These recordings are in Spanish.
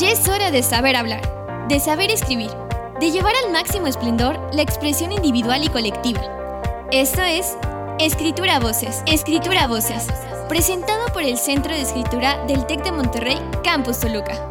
Ya es hora de saber hablar, de saber escribir, de llevar al máximo esplendor la expresión individual y colectiva. Esto es Escritura Voces, Escritura Voces, presentado por el Centro de Escritura del TEC de Monterrey, Campus Toluca.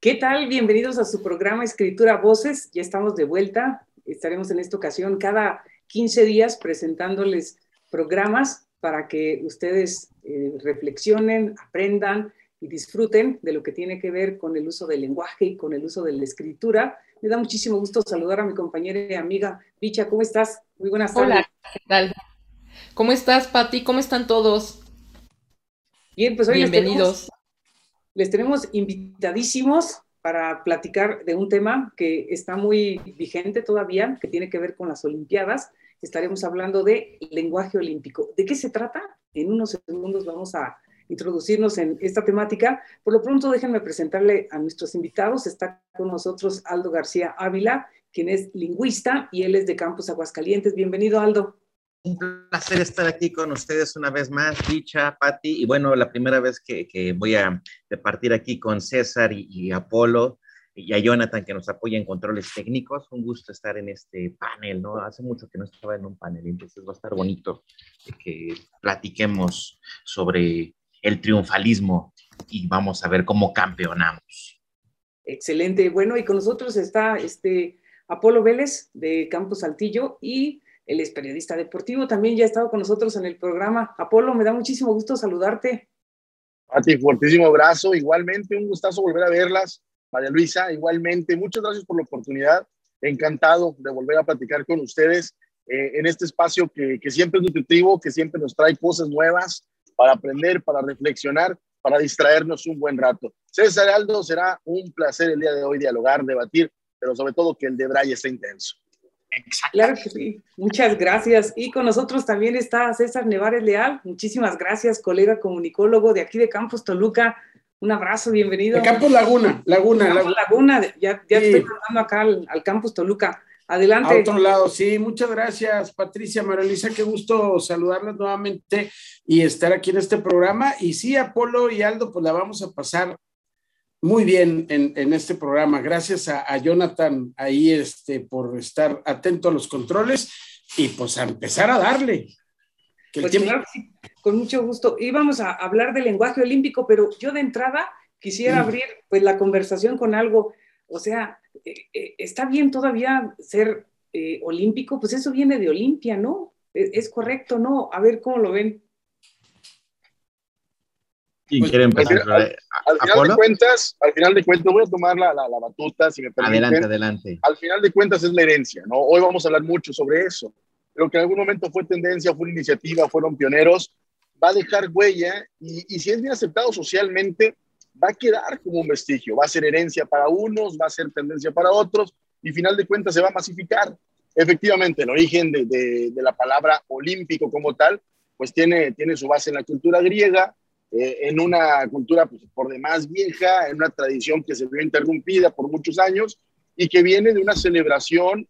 ¿Qué tal? Bienvenidos a su programa Escritura Voces. Ya estamos de vuelta. Estaremos en esta ocasión cada 15 días presentándoles programas para que ustedes eh, reflexionen, aprendan y disfruten de lo que tiene que ver con el uso del lenguaje y con el uso de la escritura. Me da muchísimo gusto saludar a mi compañera y amiga Bicha. ¿Cómo estás? Muy buenas tardes. Hola, ¿qué tal? ¿Cómo estás, Pati? ¿Cómo están todos? Bien, pues hoy Bienvenidos. Les tenemos, les tenemos invitadísimos para platicar de un tema que está muy vigente todavía, que tiene que ver con las Olimpiadas. Estaremos hablando de lenguaje olímpico. ¿De qué se trata? En unos segundos vamos a introducirnos en esta temática. Por lo pronto, déjenme presentarle a nuestros invitados. Está con nosotros Aldo García Ávila, quien es lingüista y él es de Campus Aguascalientes. Bienvenido, Aldo. Un placer estar aquí con ustedes una vez más, Dicha, Patti, y bueno, la primera vez que, voy a partir aquí con César y, Apolo y a Jonathan que nos apoya en controles técnicos. Un gusto estar en este panel, ¿no? Hace mucho que no estaba en un panel, entonces va a estar bonito que platiquemos sobre el triunfalismo y vamos a ver cómo campeonamos. Excelente. Bueno, y con nosotros está este Apolo Vélez de Campos Saltillo y él es periodista deportivo, también ya ha estado con nosotros en el programa. Apolo, me da muchísimo gusto saludarte. A ti, fuertísimo abrazo. Igualmente, un gustazo volver a verlas. María Luisa, igualmente, muchas gracias por la oportunidad. Encantado de volver a platicar con ustedes eh, en este espacio que, siempre es nutritivo, que siempre nos trae cosas nuevas para aprender, para reflexionar, para distraernos un buen rato. César Aldo, será un placer el día de hoy dialogar, debatir, pero sobre todo que el de Bray esté intenso. Claro que sí. Muchas gracias. Y con nosotros también está César Nevares Leal. Muchísimas gracias, colega comunicólogo de aquí de Campus Toluca. Un abrazo, bienvenido. De Campus Laguna, Laguna. Campus Laguna, ya, ya sí. estoy mandando acá al, al, Campus Toluca. Adelante. A otro lado, sí. Muchas gracias, Patricia, Marelisa. Qué gusto saludarles nuevamente y estar aquí en este programa. Y sí, Apolo y Aldo, pues la vamos a pasar muy bien en, en este programa. Gracias a, a, Jonathan ahí este, por estar atento a los controles y pues a empezar a darle. Que pues tiempo... claro, sí, con mucho gusto. Íbamos a hablar del lenguaje olímpico, pero yo de entrada quisiera abrir pues la conversación con algo, o sea, eh, eh, está bien todavía ser eh, olímpico, pues eso viene de Olimpia, ¿no? ¿Es, ¿Es, correcto, no? A ver cómo lo ven. ¿Quién pues, quiere empezar? Al, al, al final de cuentas, al final de cuentas, voy a tomar la, la, la batuta, si me permiten. Adelante, adelante. Al final de cuentas es la herencia, ¿no? Hoy vamos a hablar mucho sobre eso. Lo que en algún momento fue tendencia, fue una iniciativa, fueron pioneros, va a dejar huella y, si es bien aceptado socialmente, va a quedar como un vestigio, va a ser herencia para unos, va a ser tendencia para otros y final de cuentas se va a masificar. Efectivamente, el origen de la palabra olímpico como tal, pues tiene, tiene su base en la cultura griega, eh, en una cultura pues, por demás vieja, en una tradición que se vio interrumpida por muchos años y que viene de una celebración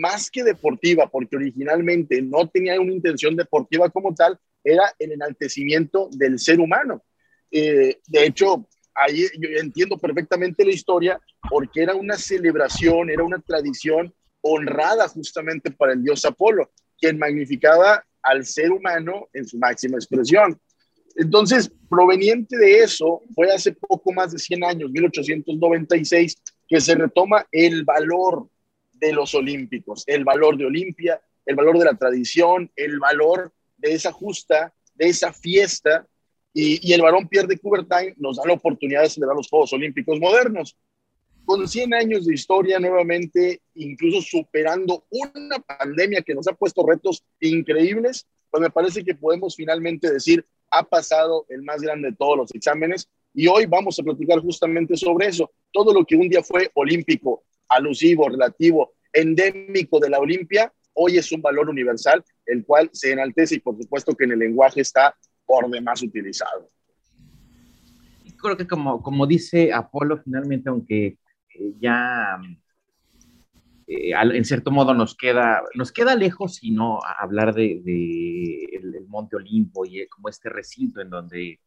más que deportiva, porque originalmente no tenía una intención deportiva como tal, era el enaltecimiento del ser humano. Eh, de hecho, ahí yo entiendo perfectamente la historia porque era una celebración, era una tradición honrada justamente para el dios Apolo, quien magnificaba al ser humano en su máxima expresión. Entonces, proveniente de eso, fue hace poco más de 100 años, 1896, que se retoma el valor de los olímpicos, el valor de Olimpia, el valor de la tradición, el valor de esa justa, de esa fiesta y, el varón Pierre de Coubertin nos da la oportunidad de celebrar los Juegos Olímpicos modernos. Con 100 años de historia nuevamente, incluso superando una pandemia que nos ha puesto retos increíbles, pues me parece que podemos finalmente decir, ha pasado el más grande de todos los exámenes y hoy vamos a platicar justamente sobre eso. Todo lo que un día fue olímpico, alusivo, relativo, endémico de la Olimpia, hoy es un valor universal, el cual se enaltece y por supuesto que en el lenguaje está por demás utilizado. Creo que como, como dice Apolo, finalmente, aunque eh, ya eh, en cierto modo nos queda, nos queda lejos, sino hablar de, el, Monte Olimpo y como este recinto en donde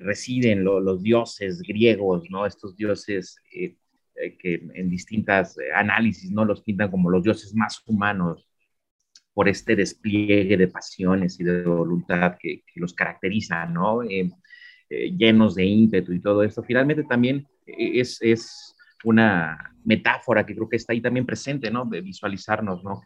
residen los dioses griegos, ¿no? Estos dioses eh, eh, que en distintas análisis, ¿no? Los pintan como los dioses más humanos por este despliegue de pasiones y de voluntad que, los caracteriza, ¿no? llenos de ímpetu y todo esto. Finalmente también es, es una metáfora que creo que está ahí también presente, ¿no? De visualizarnos, ¿no?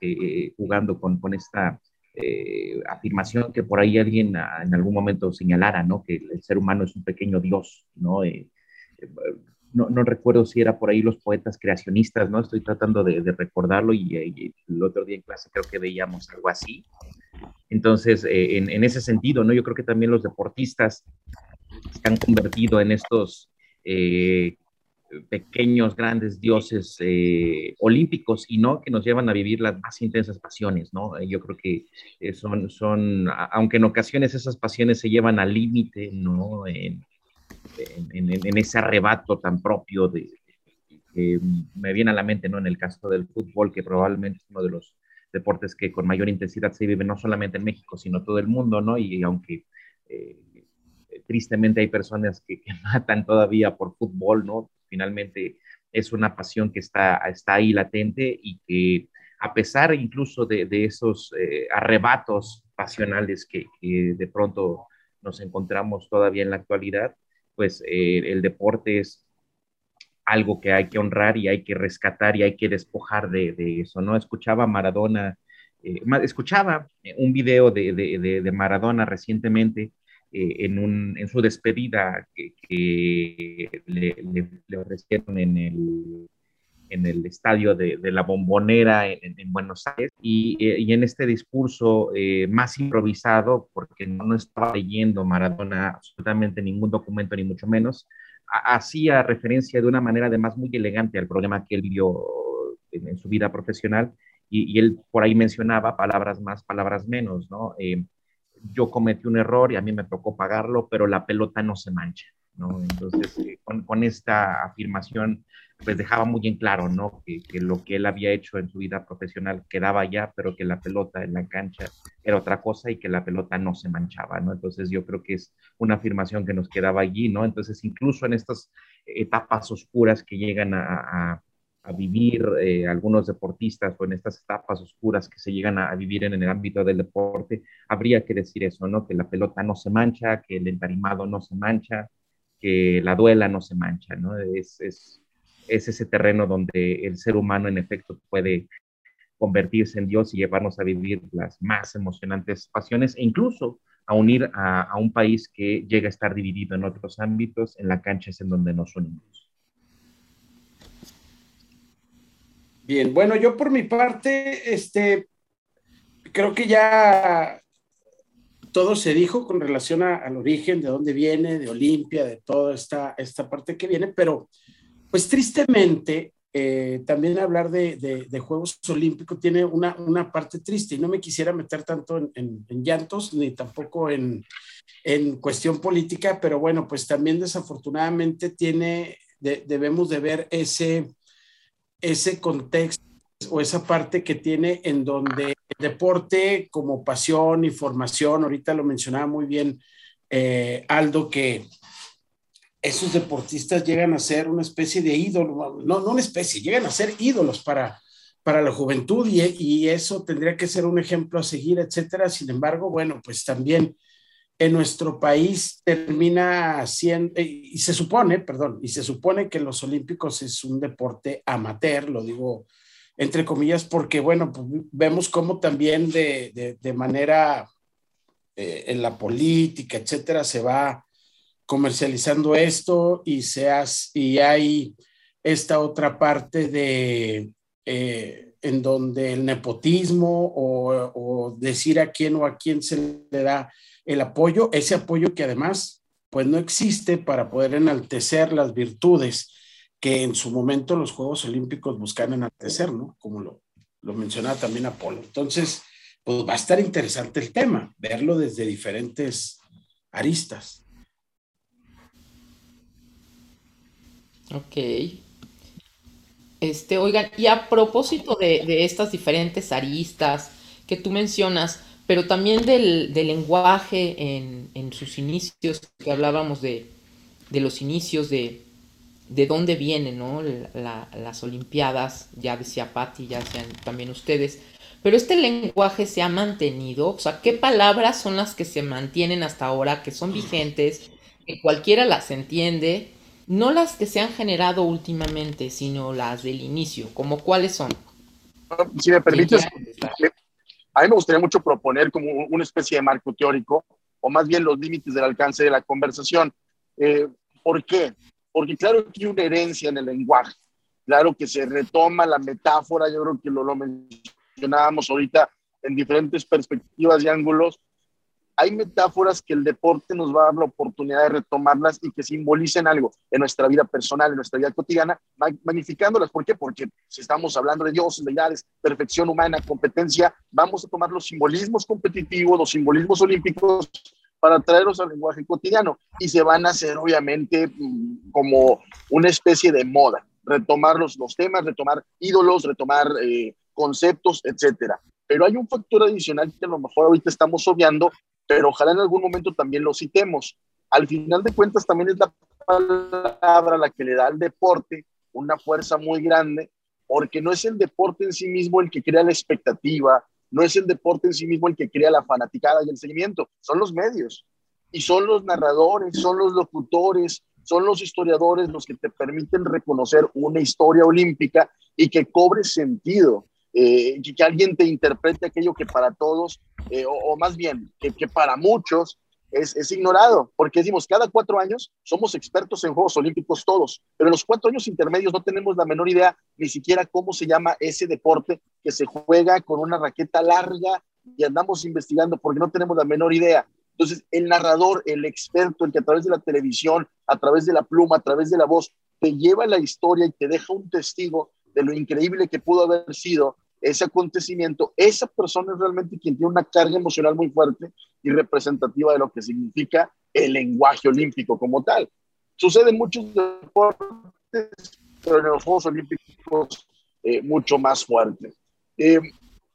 Jugando con, con esta eh, afirmación que por ahí alguien ah, en algún momento señalara, ¿no? Que el ser humano es un pequeño Dios, ¿no? Eh, eh, no, no, recuerdo si era por ahí los poetas creacionistas, ¿no? Estoy tratando de, recordarlo y, el otro día en clase creo que veíamos algo así. Entonces, en, en, ese sentido, ¿no? Yo creo que también los deportistas se han convertido en estos pequeños, grandes dioses eh, olímpicos y no que nos llevan a vivir las más intensas pasiones, ¿no? Eh, yo creo que eh, son, son, aunque en ocasiones esas pasiones se llevan al límite, ¿no? En, en, ese arrebato tan propio de, que me viene a la mente, ¿no? En el caso del fútbol, que probablemente es uno de los deportes que con mayor intensidad se vive no solamente en México, sino todo el mundo, ¿no? Y aunque tristemente hay personas que, que, matan todavía por fútbol, ¿no? finalmente es una pasión que está, está ahí latente y que a pesar incluso de, esos eh, arrebatos pasionales que, de pronto nos encontramos todavía en la actualidad, pues eh, el deporte es algo que hay que honrar y hay que rescatar y hay que despojar de, eso, ¿no? Escuchaba Maradona, eh, escuchaba un video de, de Maradona recientemente eh, en, un, en, su despedida que, le, ofrecieron en el, en el estadio de, de la Bombonera en, en, Buenos Aires y, eh, y, en este discurso eh, más improvisado, porque no estaba leyendo Maradona absolutamente ningún documento, ni mucho menos, hacía referencia de una manera además muy elegante al problema que él vivió en, su vida profesional y, y, él por ahí mencionaba palabras más, palabras menos, ¿no? yo cometí un error y a mí me tocó pagarlo, pero la pelota no se mancha, ¿no? Entonces, eh, con, esta afirmación, pues dejaba muy en claro, ¿no? Que, lo que él había hecho en su vida profesional quedaba ya, pero que la pelota en la cancha era otra cosa y que la pelota no se manchaba, ¿no? Entonces, yo creo que es una afirmación que nos quedaba allí, ¿no? Entonces, incluso en estas etapas oscuras que llegan a a vivir eh, algunos deportistas o en estas etapas oscuras que se llegan a, vivir en, el ámbito del deporte, habría que decir eso, ¿no? Que la pelota no se mancha, que el entarimado no se mancha, que la duela no se mancha, ¿no? Es, es, es ese terreno donde el ser humano en efecto puede convertirse en Dios y llevarnos a vivir las más emocionantes pasiones e incluso a unir a, a un país que llega a estar dividido en otros ámbitos, en la cancha es en donde nos unimos. Bien, bueno, yo por mi parte, este, creo que ya todo se dijo con relación al origen, de dónde viene, de Olimpia, de toda esta, esta parte que viene, pero pues tristemente eh, también hablar de, Juegos Olímpicos tiene una, una, parte triste y no me quisiera meter tanto en, llantos ni tampoco en, en, cuestión política, pero bueno, pues también desafortunadamente tiene, debemos de ver ese ese contexto o esa parte que tiene en donde deporte como pasión y formación, ahorita lo mencionaba muy bien eh, Aldo, que esos deportistas llegan a ser una especie de ídolo, no, no una especie, llegan a ser ídolos para, para la juventud y, y eso tendría que ser un ejemplo a seguir, etcétera. Sin embargo, bueno, pues también en nuestro país termina siendo, eh, y se supone, perdón, y se supone que los olímpicos es un deporte amateur, lo digo entre comillas, porque bueno, pues vemos cómo también de, de, manera eh, en la política, etcétera, se va comercializando esto y, se y hay esta otra parte de eh, en donde el nepotismo o, o decir a quién o a quién se le da el apoyo, ese apoyo que además pues no existe para poder enaltecer las virtudes que en su momento los Juegos Olímpicos buscan enaltecer, ¿no? Como lo, lo mencionaba también Apolo. Entonces, pues va a estar interesante el tema, verlo desde diferentes aristas. Ok. Este, oigan, y a propósito de, de estas diferentes aristas que tú mencionas, pero también del, lenguaje en, sus inicios, que hablábamos de, los inicios de, de dónde vienen ¿no? las Olimpiadas, ya decía Patti, ya decían también ustedes, pero este lenguaje se ha mantenido, o sea, ¿qué palabras son las que se mantienen hasta ahora, que son vigentes, que cualquiera las entiende? No las que se han generado últimamente, sino las del inicio, como cuáles son. Si me permites, a mí me gustaría mucho proponer como una especie de marco teórico, o más bien los límites del alcance de la conversación. Eh, ¿Por qué? Porque claro que hay una herencia en el lenguaje, claro que se retoma la metáfora, yo creo que lo, lo mencionábamos ahorita en diferentes perspectivas y ángulos, hay metáforas que el deporte nos va a dar la oportunidad de retomarlas y que simbolicen algo en nuestra vida personal, en nuestra vida cotidiana, magnificándolas. ¿Por qué? Porque si estamos hablando de dioses, deidades, perfección humana, competencia, vamos a tomar los simbolismos competitivos, los simbolismos olímpicos para traerlos al lenguaje cotidiano y se van a hacer obviamente mm, como una especie de moda, retomar los, los temas, retomar ídolos, retomar eh, conceptos, etcétera. Pero hay un factor adicional que a lo mejor ahorita estamos obviando pero ojalá en algún momento también lo citemos. Al final de cuentas también es la palabra la que le da al deporte una fuerza muy grande, porque no es el deporte en sí mismo el que crea la expectativa, no es el deporte en sí mismo el que crea la fanaticada y el seguimiento, son los medios y son los narradores, son los locutores, son los historiadores los que te permiten reconocer una historia olímpica y que cobre sentido. Eh, que, alguien te interprete aquello que para todos, eh, o, más bien, que, que para muchos es, es, ignorado, porque decimos, cada cuatro años somos expertos en Juegos Olímpicos todos, pero en los cuatro años intermedios no tenemos la menor idea ni siquiera cómo se llama ese deporte que se juega con una raqueta larga y andamos investigando porque no tenemos la menor idea. Entonces, el narrador, el experto, el que a través de la televisión, a través de la pluma, a través de la voz, te lleva la historia y te deja un testigo de lo increíble que pudo haber sido ese acontecimiento, esa persona es realmente quien tiene una carga emocional muy fuerte y representativa de lo que significa el lenguaje olímpico como tal. Sucede en muchos deportes, pero en los Juegos Olímpicos eh, mucho más fuerte. Eh,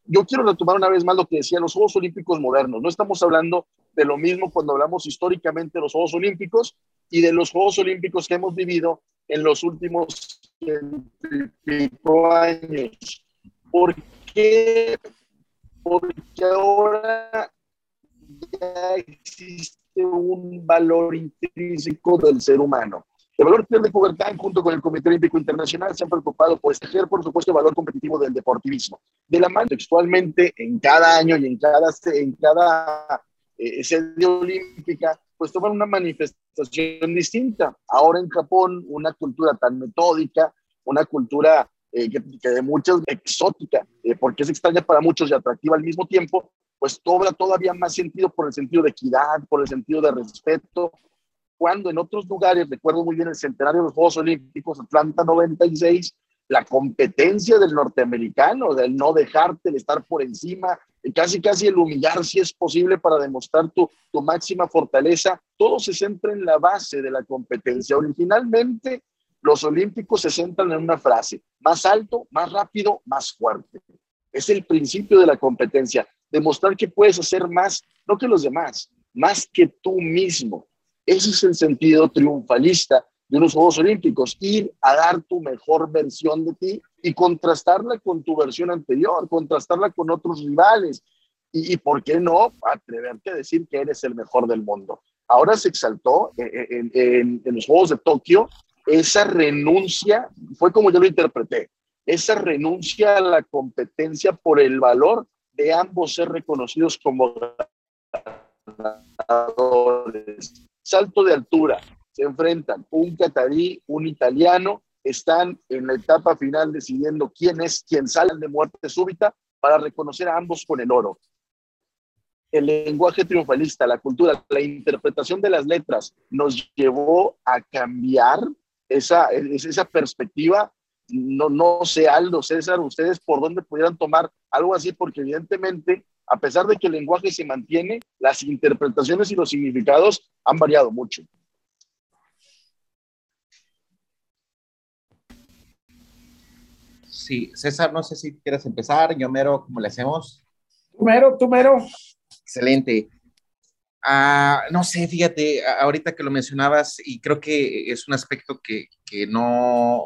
yo quiero retomar una vez más lo que decía los Juegos Olímpicos modernos. No estamos hablando de lo mismo cuando hablamos históricamente de los Juegos Olímpicos y de los Juegos Olímpicos que hemos vivido en los últimos años. ¿Por qué? Porque ahora ya existe un valor intrínseco del ser humano. El valor de Coubertin, junto con el Comité Olímpico Internacional, se han preocupado por escoger, por supuesto, el valor competitivo del deportivismo. De la mano, textualmente, en cada año y en cada, en cada eh, sede olímpica, pues toman una manifestación distinta. Ahora en Japón, una cultura tan metódica, una cultura eh, que, de muchos exótica, eh, porque es extraña para muchos y atractiva al mismo tiempo, pues cobra todavía más sentido por el sentido de equidad, por el sentido de respeto, cuando en otros lugares, recuerdo muy bien el centenario de los Juegos Olímpicos, Atlanta 96, la competencia del norteamericano, del no dejarte, de estar por encima, casi casi el humillar si es posible para demostrar tu, tu máxima fortaleza, todo se centra en la base de la competencia. Originalmente los olímpicos se centran en una frase, más alto, más rápido, más fuerte. Es el principio de la competencia, demostrar que puedes hacer más, no que los demás, más que tú mismo. Ese es el sentido triunfalista de unos Juegos Olímpicos, ir a dar tu mejor versión de ti y contrastarla con tu versión anterior, contrastarla con otros rivales. Y, ¿por qué no atreverte a decir que eres el mejor del mundo? Ahora se exaltó en los Juegos de Tokio esa renuncia, fue como yo lo interpreté, esa renuncia a la competencia por el valor de ambos ser reconocidos como ganadores. Salto de altura, se enfrentan un catarí, un italiano, están en la etapa final decidiendo quién es quien sale de muerte súbita para reconocer a ambos con el oro. El lenguaje triunfalista, la cultura, la interpretación de las letras nos llevó a cambiar esa, esa perspectiva. No, no sé, Aldo, César, ustedes por dónde pudieran tomar algo así, porque evidentemente, a pesar de que el lenguaje se mantiene, las interpretaciones y los significados han variado mucho. Sí, César, no sé si quieres empezar. Yo, Mero, ¿cómo le hacemos? Tú, Mero, tú, Mero. Excelente. Ah, no sé, fíjate, ahorita que lo mencionabas, y creo que es un aspecto que, que, no,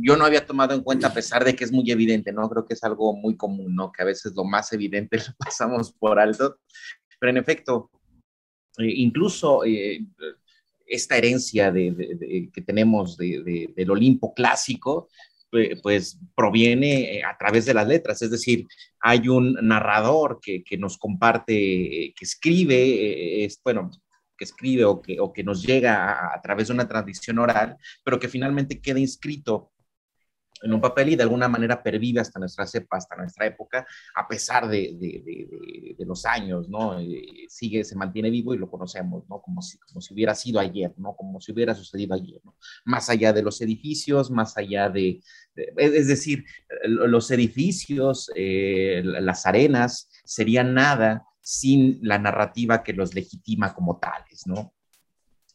yo no había tomado en cuenta a pesar de que es muy evidente, ¿no? Creo que es algo muy común, ¿no? Que a veces lo más evidente lo pasamos por alto, pero en efecto, eh, incluso eh, esta herencia de, que tenemos del Olimpo clásico, pues proviene eh, a través de las letras, es decir, hay un narrador que, nos comparte, que escribe, es, bueno, que escribe o que, o que nos llega a, través de una tradición oral, pero que finalmente queda inscrito en un papel y de alguna manera pervive hasta nuestra cepa, hasta nuestra época, a pesar de, de, de, los años, ¿no? Eh, sigue, se mantiene vivo y lo conocemos, ¿no? Como si, como si hubiera sido ayer, ¿no? Como si hubiera sucedido ayer, ¿no? Más allá de los edificios, más allá de, es decir, los edificios, eh, las arenas, serían nada sin la narrativa que los legitima como tales, ¿no?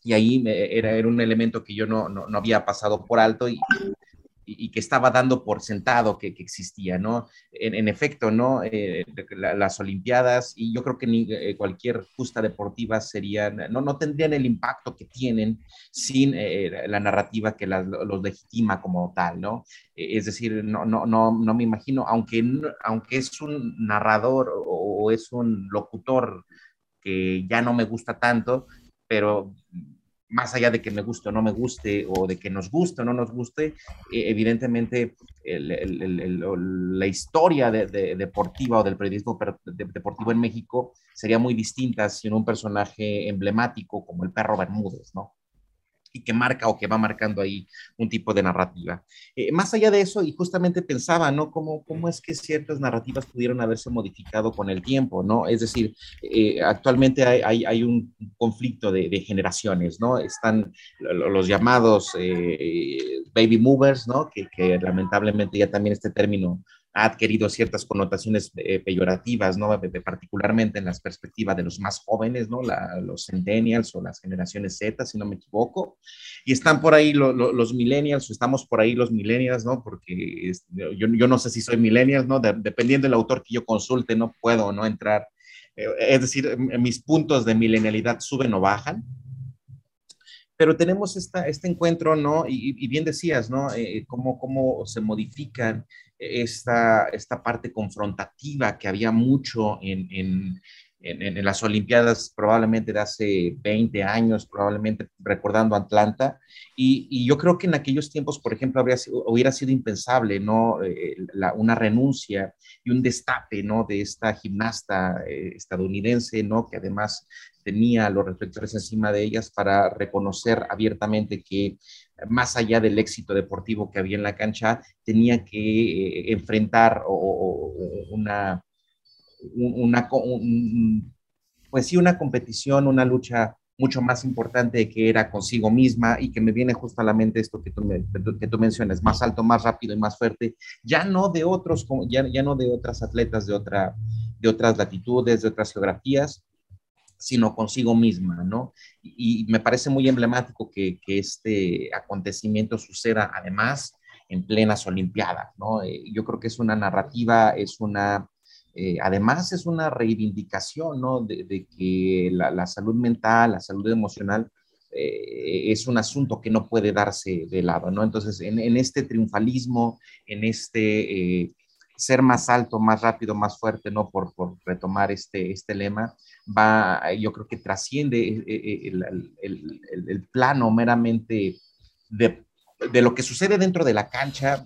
Y ahí era, era un elemento que yo no, no, no había pasado por alto y, y, que estaba dando por sentado que, existía, ¿no? En, efecto, ¿no? Eh, las Olimpiadas y yo creo que ni, eh, cualquier justa deportiva serían, no, no tendrían el impacto que tienen sin eh, la narrativa que los legitima como tal, ¿no? Es decir, no, no, no, no me imagino, aunque, aunque es un narrador o es un locutor que ya no me gusta tanto, pero más allá de que me guste o no me guste, o de que nos guste o no nos guste, eh, evidentemente la historia de, deportiva o del periodismo deportivo en México sería muy distinta sin un personaje emblemático como el perro Bermúdez, ¿no? Y que marca o que va marcando ahí un tipo de narrativa. Eh, más allá de eso, y justamente pensaba, ¿no? ¿Cómo, ¿Cómo es que ciertas narrativas pudieron haberse modificado con el tiempo, ¿no? Es decir, eh, actualmente hay, hay, un conflicto de, generaciones, ¿no? Están los llamados eh, baby movers, ¿no? Que, que lamentablemente ya también este término ha adquirido ciertas connotaciones eh, peyorativas, ¿no? particularmente en las perspectivas de los más jóvenes, ¿no? los centennials o las generaciones Z, si no me equivoco. Y están por ahí los millennials, o estamos por ahí los millennials, ¿no? Porque yo, yo, no sé si soy millennials, ¿no? dependiendo del autor que yo consulte, no puedo, ¿no? Entrar. Eh, es decir, mis puntos de milenialidad suben o bajan pero tenemos esta, este encuentro, ¿no? Y, bien decías, ¿no? Eh, cómo, cómo se modifican esta, esta parte confrontativa que había mucho en, en, en, las Olimpiadas probablemente de hace 20 años, probablemente recordando Atlanta, y, y yo creo que en aquellos tiempos, por ejemplo, habría, hubiera sido impensable, ¿no? Eh, la, una renuncia y un destape, ¿no? De esta gimnasta eh, estadounidense, ¿no? Que además tenía los reflectores encima de ellas para reconocer abiertamente que más allá del éxito deportivo que había en la cancha, tenía que eh, enfrentar una, una pues sí, una competición, una lucha mucho más importante que era consigo misma y que me viene justo a la mente esto que tú, que tú mencionas, más alto, más rápido y más fuerte, ya no de otros, ya, ya no de otras atletas de, otra, de otras latitudes, de otras geografías, sino consigo misma, ¿no? Y, me parece muy emblemático que, este acontecimiento suceda además en plenas Olimpiadas, ¿no? Eh, yo creo que es una narrativa, es una, eh, además es una reivindicación, ¿no? De, que la, salud mental, la salud emocional eh, es un asunto que no puede darse de lado, ¿no? Entonces, en, en este triunfalismo, en este ser más alto, más rápido, más fuerte, ¿no? Por, por retomar este, este lema, va, yo creo que trasciende eh, eh, el, el, el, plano meramente de, de, lo que sucede dentro de la cancha,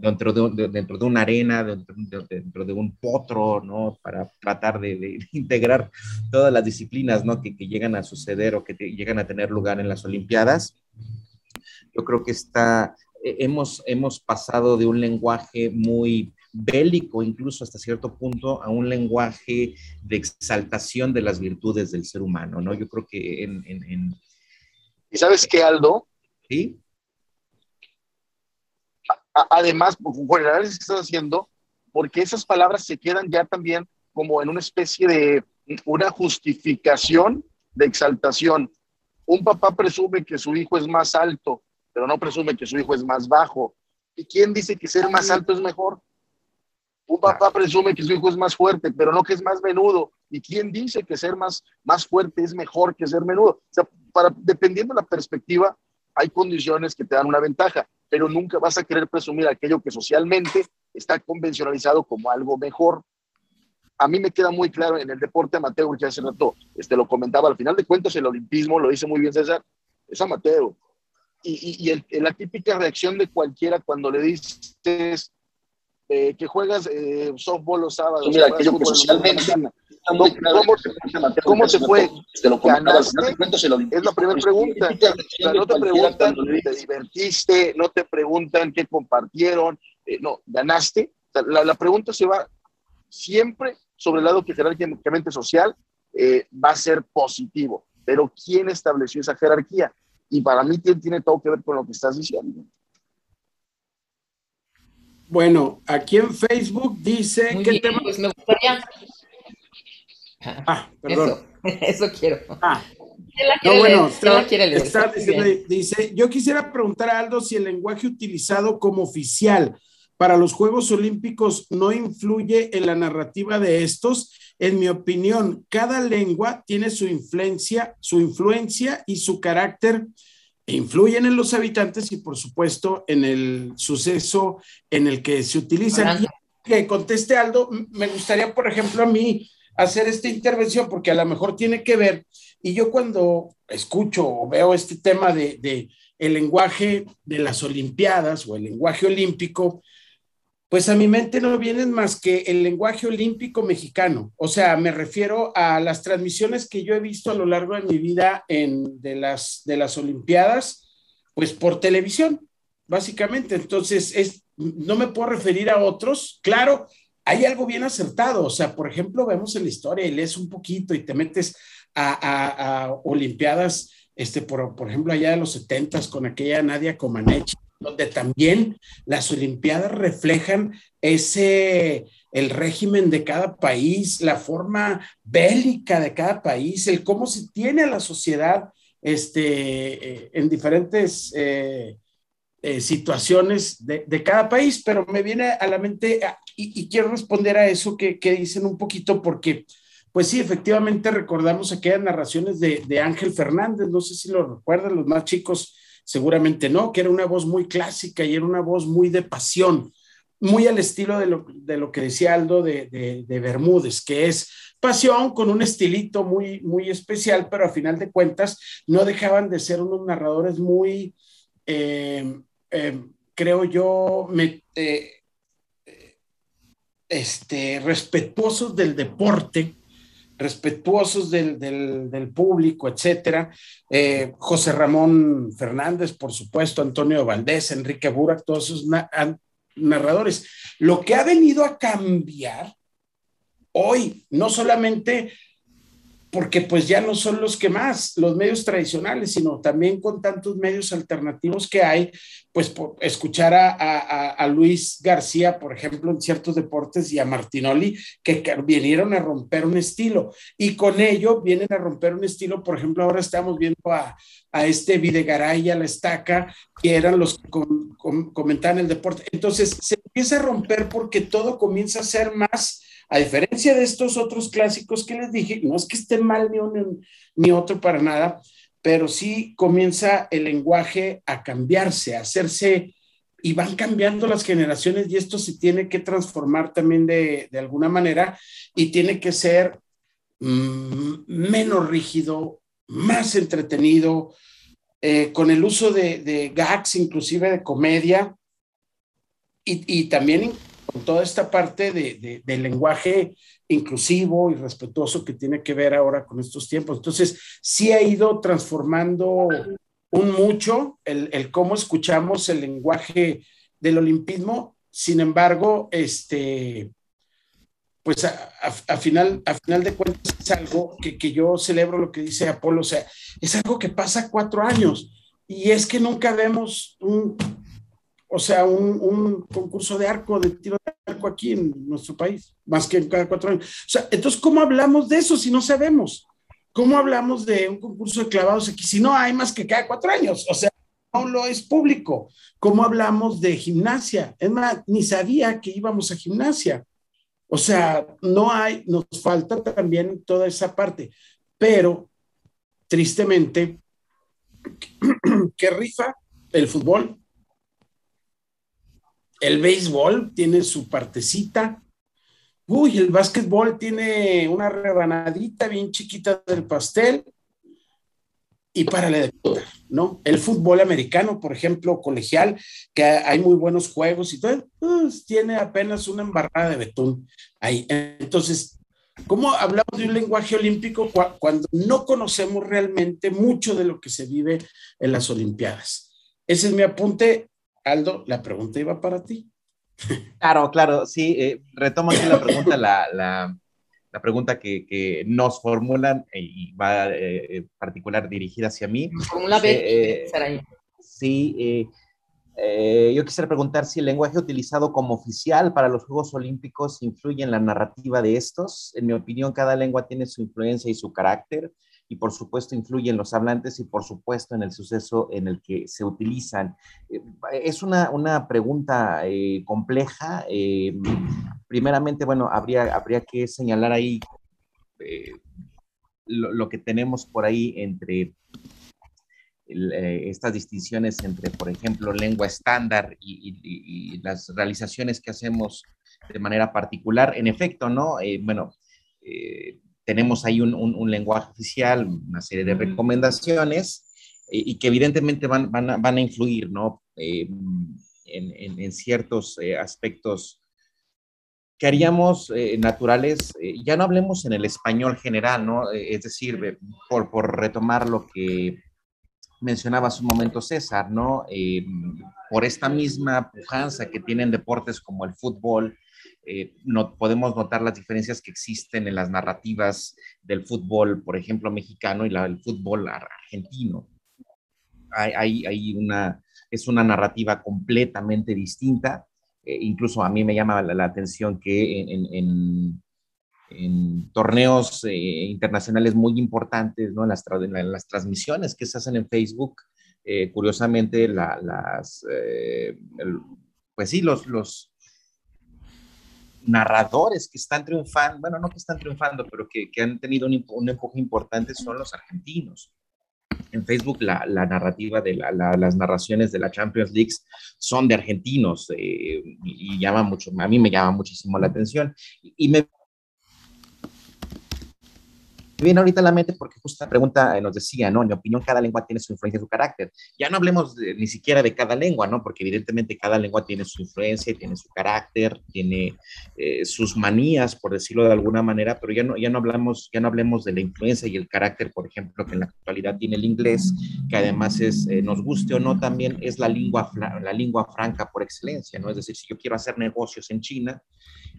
dentro, de, dentro de una arena, dentro, de un potro, ¿no? Para tratar de, integrar todas las disciplinas, ¿no? Que, que, llegan a suceder o que llegan a tener lugar en las Olimpiadas. Yo creo que está hemos, hemos pasado de un lenguaje muy bélico, incluso hasta cierto punto, a un lenguaje de exaltación de las virtudes del ser humano, ¿no? Yo creo que en... en, ¿Y sabes qué, Aldo? Sí. además, por el análisis que estás haciendo, porque esas palabras se quedan ya también como en una especie de una justificación de exaltación. Un papá presume que su hijo es más alto pero no presume que su hijo es más bajo. ¿Y quién dice que ser más alto es mejor? Un papá presume que su hijo es más fuerte, pero no que es más menudo. ¿Y quién dice que ser más, más fuerte es mejor que ser menudo? O sea, para, dependiendo de la perspectiva, hay condiciones que te dan una ventaja, pero nunca vas a querer presumir aquello que socialmente está convencionalizado como algo mejor. A mí me queda muy claro en el deporte amateur, que hace rato este, lo comentaba, al final de cuentas el olimpismo, lo dice muy bien César, es amateur. Y, y, la típica reacción de cualquiera cuando le dices, eh, que juegas eh, softball los sábados. Mira, aquello que socialmente. ¿Cómo, cómo, te fue? Te lo ¿Ganaste? Es la primera pregunta. no te preguntan, te divertiste, no te preguntan qué compartieron, eh, no, ¿ganaste? la, la, pregunta se va siempre sobre el lado que jerárquicamente social eh, va a ser positivo. Pero ¿quién estableció esa jerarquía? Y para mí tiene todo que ver con lo que estás diciendo. Bueno, aquí en Facebook dice que tema... pues me gustaría. Ah, perdón. Eso, quiero. Ah. No, bueno, está, está diciendo, dice, yo quisiera preguntar a Aldo si el lenguaje utilizado como oficial para los Juegos Olímpicos no influye en la narrativa de estos. En mi opinión, cada lengua tiene su influencia, su influencia y su carácter influyen en los habitantes y por supuesto en el suceso en el que se utilizan. Que conteste Aldo, me gustaría, por ejemplo, a mí hacer esta intervención porque a lo mejor tiene que ver, y yo cuando escucho o veo este tema de, de el lenguaje de las Olimpiadas o el lenguaje olímpico, pues a mi mente no vienen más que el lenguaje olímpico mexicano. O sea, me refiero a las transmisiones que yo he visto a lo largo de mi vida en, de, las, de las Olimpiadas, pues por televisión, básicamente. Entonces, es, no me puedo referir a otros. Claro, hay algo bien acertado. O sea, por ejemplo, vemos en la historia y lees un poquito y te metes a, a, Olimpiadas, este, por, por ejemplo, allá de los 70 con aquella Nadia Comaneci donde también las Olimpiadas reflejan ese, el régimen de cada país, la forma bélica de cada país, el cómo se tiene a la sociedad este, eh, en diferentes eh, eh, situaciones de, cada país, pero me viene a la mente ah, y, quiero responder a eso que, dicen un poquito porque, pues sí, efectivamente recordamos aquellas narraciones de, de Ángel Fernández, no sé si lo recuerdan los más chicos, seguramente no, que era una voz muy clásica y era una voz muy de pasión, muy al estilo de lo, que decía Aldo de, Bermúdez, que es pasión con un estilito muy, muy especial, pero a final de cuentas no dejaban de ser unos narradores muy, eh, eh, creo yo, eh, este, respetuosos del deporte, respetuosos del, del, público, etcétera. Eh, José Ramón Fernández, por supuesto, Antonio Valdés, Enrique Burak, todos esos narradores. Lo que ha venido a cambiar hoy, no solamente porque pues ya no son los que más, los medios tradicionales, sino también con tantos medios alternativos que hay, pues por escuchar a, Luis García, por ejemplo, en ciertos deportes y a Martinoli, que vinieron a romper un estilo y con ello vienen a romper un estilo, por ejemplo, ahora estamos viendo a, este Videgaray a la estaca, que eran los que comentaban el deporte. Entonces se empieza a romper porque todo comienza a ser más a diferencia de estos otros clásicos que les dije, no es que esté mal ni uno ni otro para nada, pero sí comienza el lenguaje a cambiarse, a hacerse, y van cambiando las generaciones y esto se tiene que transformar también de, alguna manera y tiene que ser mm, menos rígido, más entretenido, eh, con el uso de, gags, inclusive de comedia, y, y también con toda esta parte de, del lenguaje inclusivo y respetuoso que tiene que ver ahora con estos tiempos. Entonces, sí ha ido transformando un mucho el, cómo escuchamos el lenguaje del olimpismo. Sin embargo, este, pues a, final, a final de cuentas es algo que, que yo celebro lo que dice Apolo, o sea, es algo que pasa cuatro años y es que nunca vemos un, o sea, un, concurso de arco, de tiro de arco aquí en nuestro país, más que cada cuatro años. O sea, entonces, ¿cómo hablamos de eso si no sabemos? ¿Cómo hablamos de un concurso de clavados aquí si no hay más que cada cuatro años? O sea, no lo es público. ¿Cómo hablamos de gimnasia? Es más, ni sabía que íbamos a gimnasia. O sea, no hay, nos falta también toda esa parte, pero tristemente, ¿qué rifa? El fútbol. El béisbol tiene su partecita. Uy, el básquetbol tiene una rebanadita bien chiquita del pastel y para la ¿no? El fútbol americano, por ejemplo, colegial, que hay muy buenos juegos y todo, pues, tiene apenas una embarrada de betún ahí. Entonces, ¿cómo hablamos de un lenguaje olímpico cuando no conocemos realmente mucho de lo que se vive en las Olimpiadas? Ese es mi apunte. Aldo, la pregunta iba para ti. Claro, claro, sí, eh, retomo aquí la pregunta, la, la pregunta que, nos formulan eh, y va eh, en particular dirigida hacia mí. Formula B. Eh, sí, yo quisiera preguntar si el lenguaje utilizado como oficial para los Juegos Olímpicos influye en la narrativa de estos. En mi opinión, cada lengua tiene su influencia y su carácter y por supuesto influye en los hablantes y por supuesto en el suceso en el que se utilizan. Eh, es una, una pregunta eh, compleja. Eh, primeramente, bueno, habría, habría que señalar ahí lo, que tenemos por ahí entre estas distinciones entre, por ejemplo, lengua estándar y, y, las realizaciones que hacemos de manera particular. En efecto, ¿no? bueno, tenemos ahí un, lenguaje oficial, una serie de recomendaciones y que evidentemente van, van, a, influir, ¿no? Eh, en, ciertos eh, aspectos que haríamos eh, naturales, ya no hablemos en el español general, ¿no? es decir, por, por, retomar lo que mencionaba hace un momento César, ¿no? por esta misma pujanza que tienen deportes como el fútbol, eh, no, podemos notar las diferencias que existen en las narrativas del fútbol, por ejemplo, mexicano y la del fútbol argentino. Hay, hay, una, es una narrativa completamente distinta. Eh, incluso a mí me llama la, atención que en, en, torneos eh, internacionales muy importantes, ¿no? en, las, las transmisiones que se hacen en Facebook, curiosamente, las, pues sí, los, los, narradores que están triunfando, bueno, no que están triunfando, pero que, que han tenido un, un, empuje importante son los argentinos. En Facebook la, la narrativa de la, las narraciones de la Champions League son de argentinos eh, y, llama mucho, a mí me llama muchísimo la atención. Y, y me viene ahorita a la mente porque justo la pregunta nos decía, ¿no? En mi opinión, cada lengua tiene su influencia su carácter. Ya no hablemos ni siquiera de cada lengua, ¿no? Porque evidentemente cada lengua tiene su influencia, tiene su carácter, tiene eh, sus manías, por decirlo de alguna manera, pero ya no, ya no hablamos, ya no hablemos de la influencia y el carácter, por ejemplo, que en la actualidad tiene el inglés, que además es, eh, nos guste o no, también es la lengua, la lengua franca por excelencia, ¿no? Es decir, si yo quiero hacer negocios en China,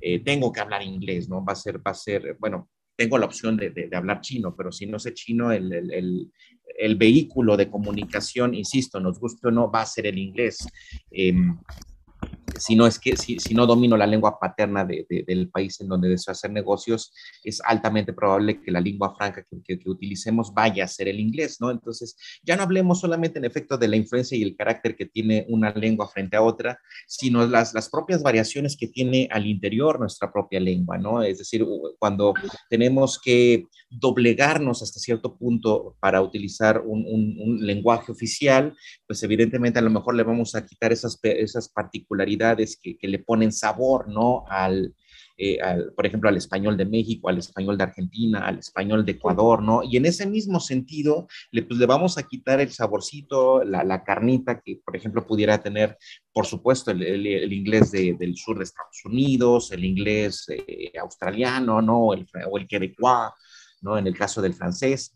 eh, tengo que hablar inglés, ¿no? Va a ser, va a ser, bueno, tengo la opción de, de, hablar chino, pero si no sé chino, el, el, el, vehículo de comunicación, insisto, nos guste o no, va a ser el inglés. Eh, si no es que si, si no domino la lengua paterna de, del país en donde deseo hacer negocios, es altamente probable que la lengua franca que, que, utilicemos vaya a ser el inglés, ¿no? Entonces, ya no hablemos solamente en efecto de la influencia y el carácter que tiene una lengua frente a otra, sino las, las propias variaciones que tiene al interior nuestra propia lengua, ¿no? Es decir, cuando tenemos que doblegarnos hasta cierto punto para utilizar un, un, un lenguaje oficial, pues evidentemente a lo mejor le vamos a quitar esas, esas particularidades que, le ponen sabor, ¿no? Eh, al, por ejemplo, al español de México, al español de Argentina, al español de Ecuador, ¿no? Y en ese mismo sentido, le, pues, le vamos a quitar el saborcito, la, carnita que, por ejemplo, pudiera tener, por supuesto, el, inglés del sur de Estados Unidos, el inglés eh, australiano, ¿no? El, o el quebecois, ¿no? En el caso del francés.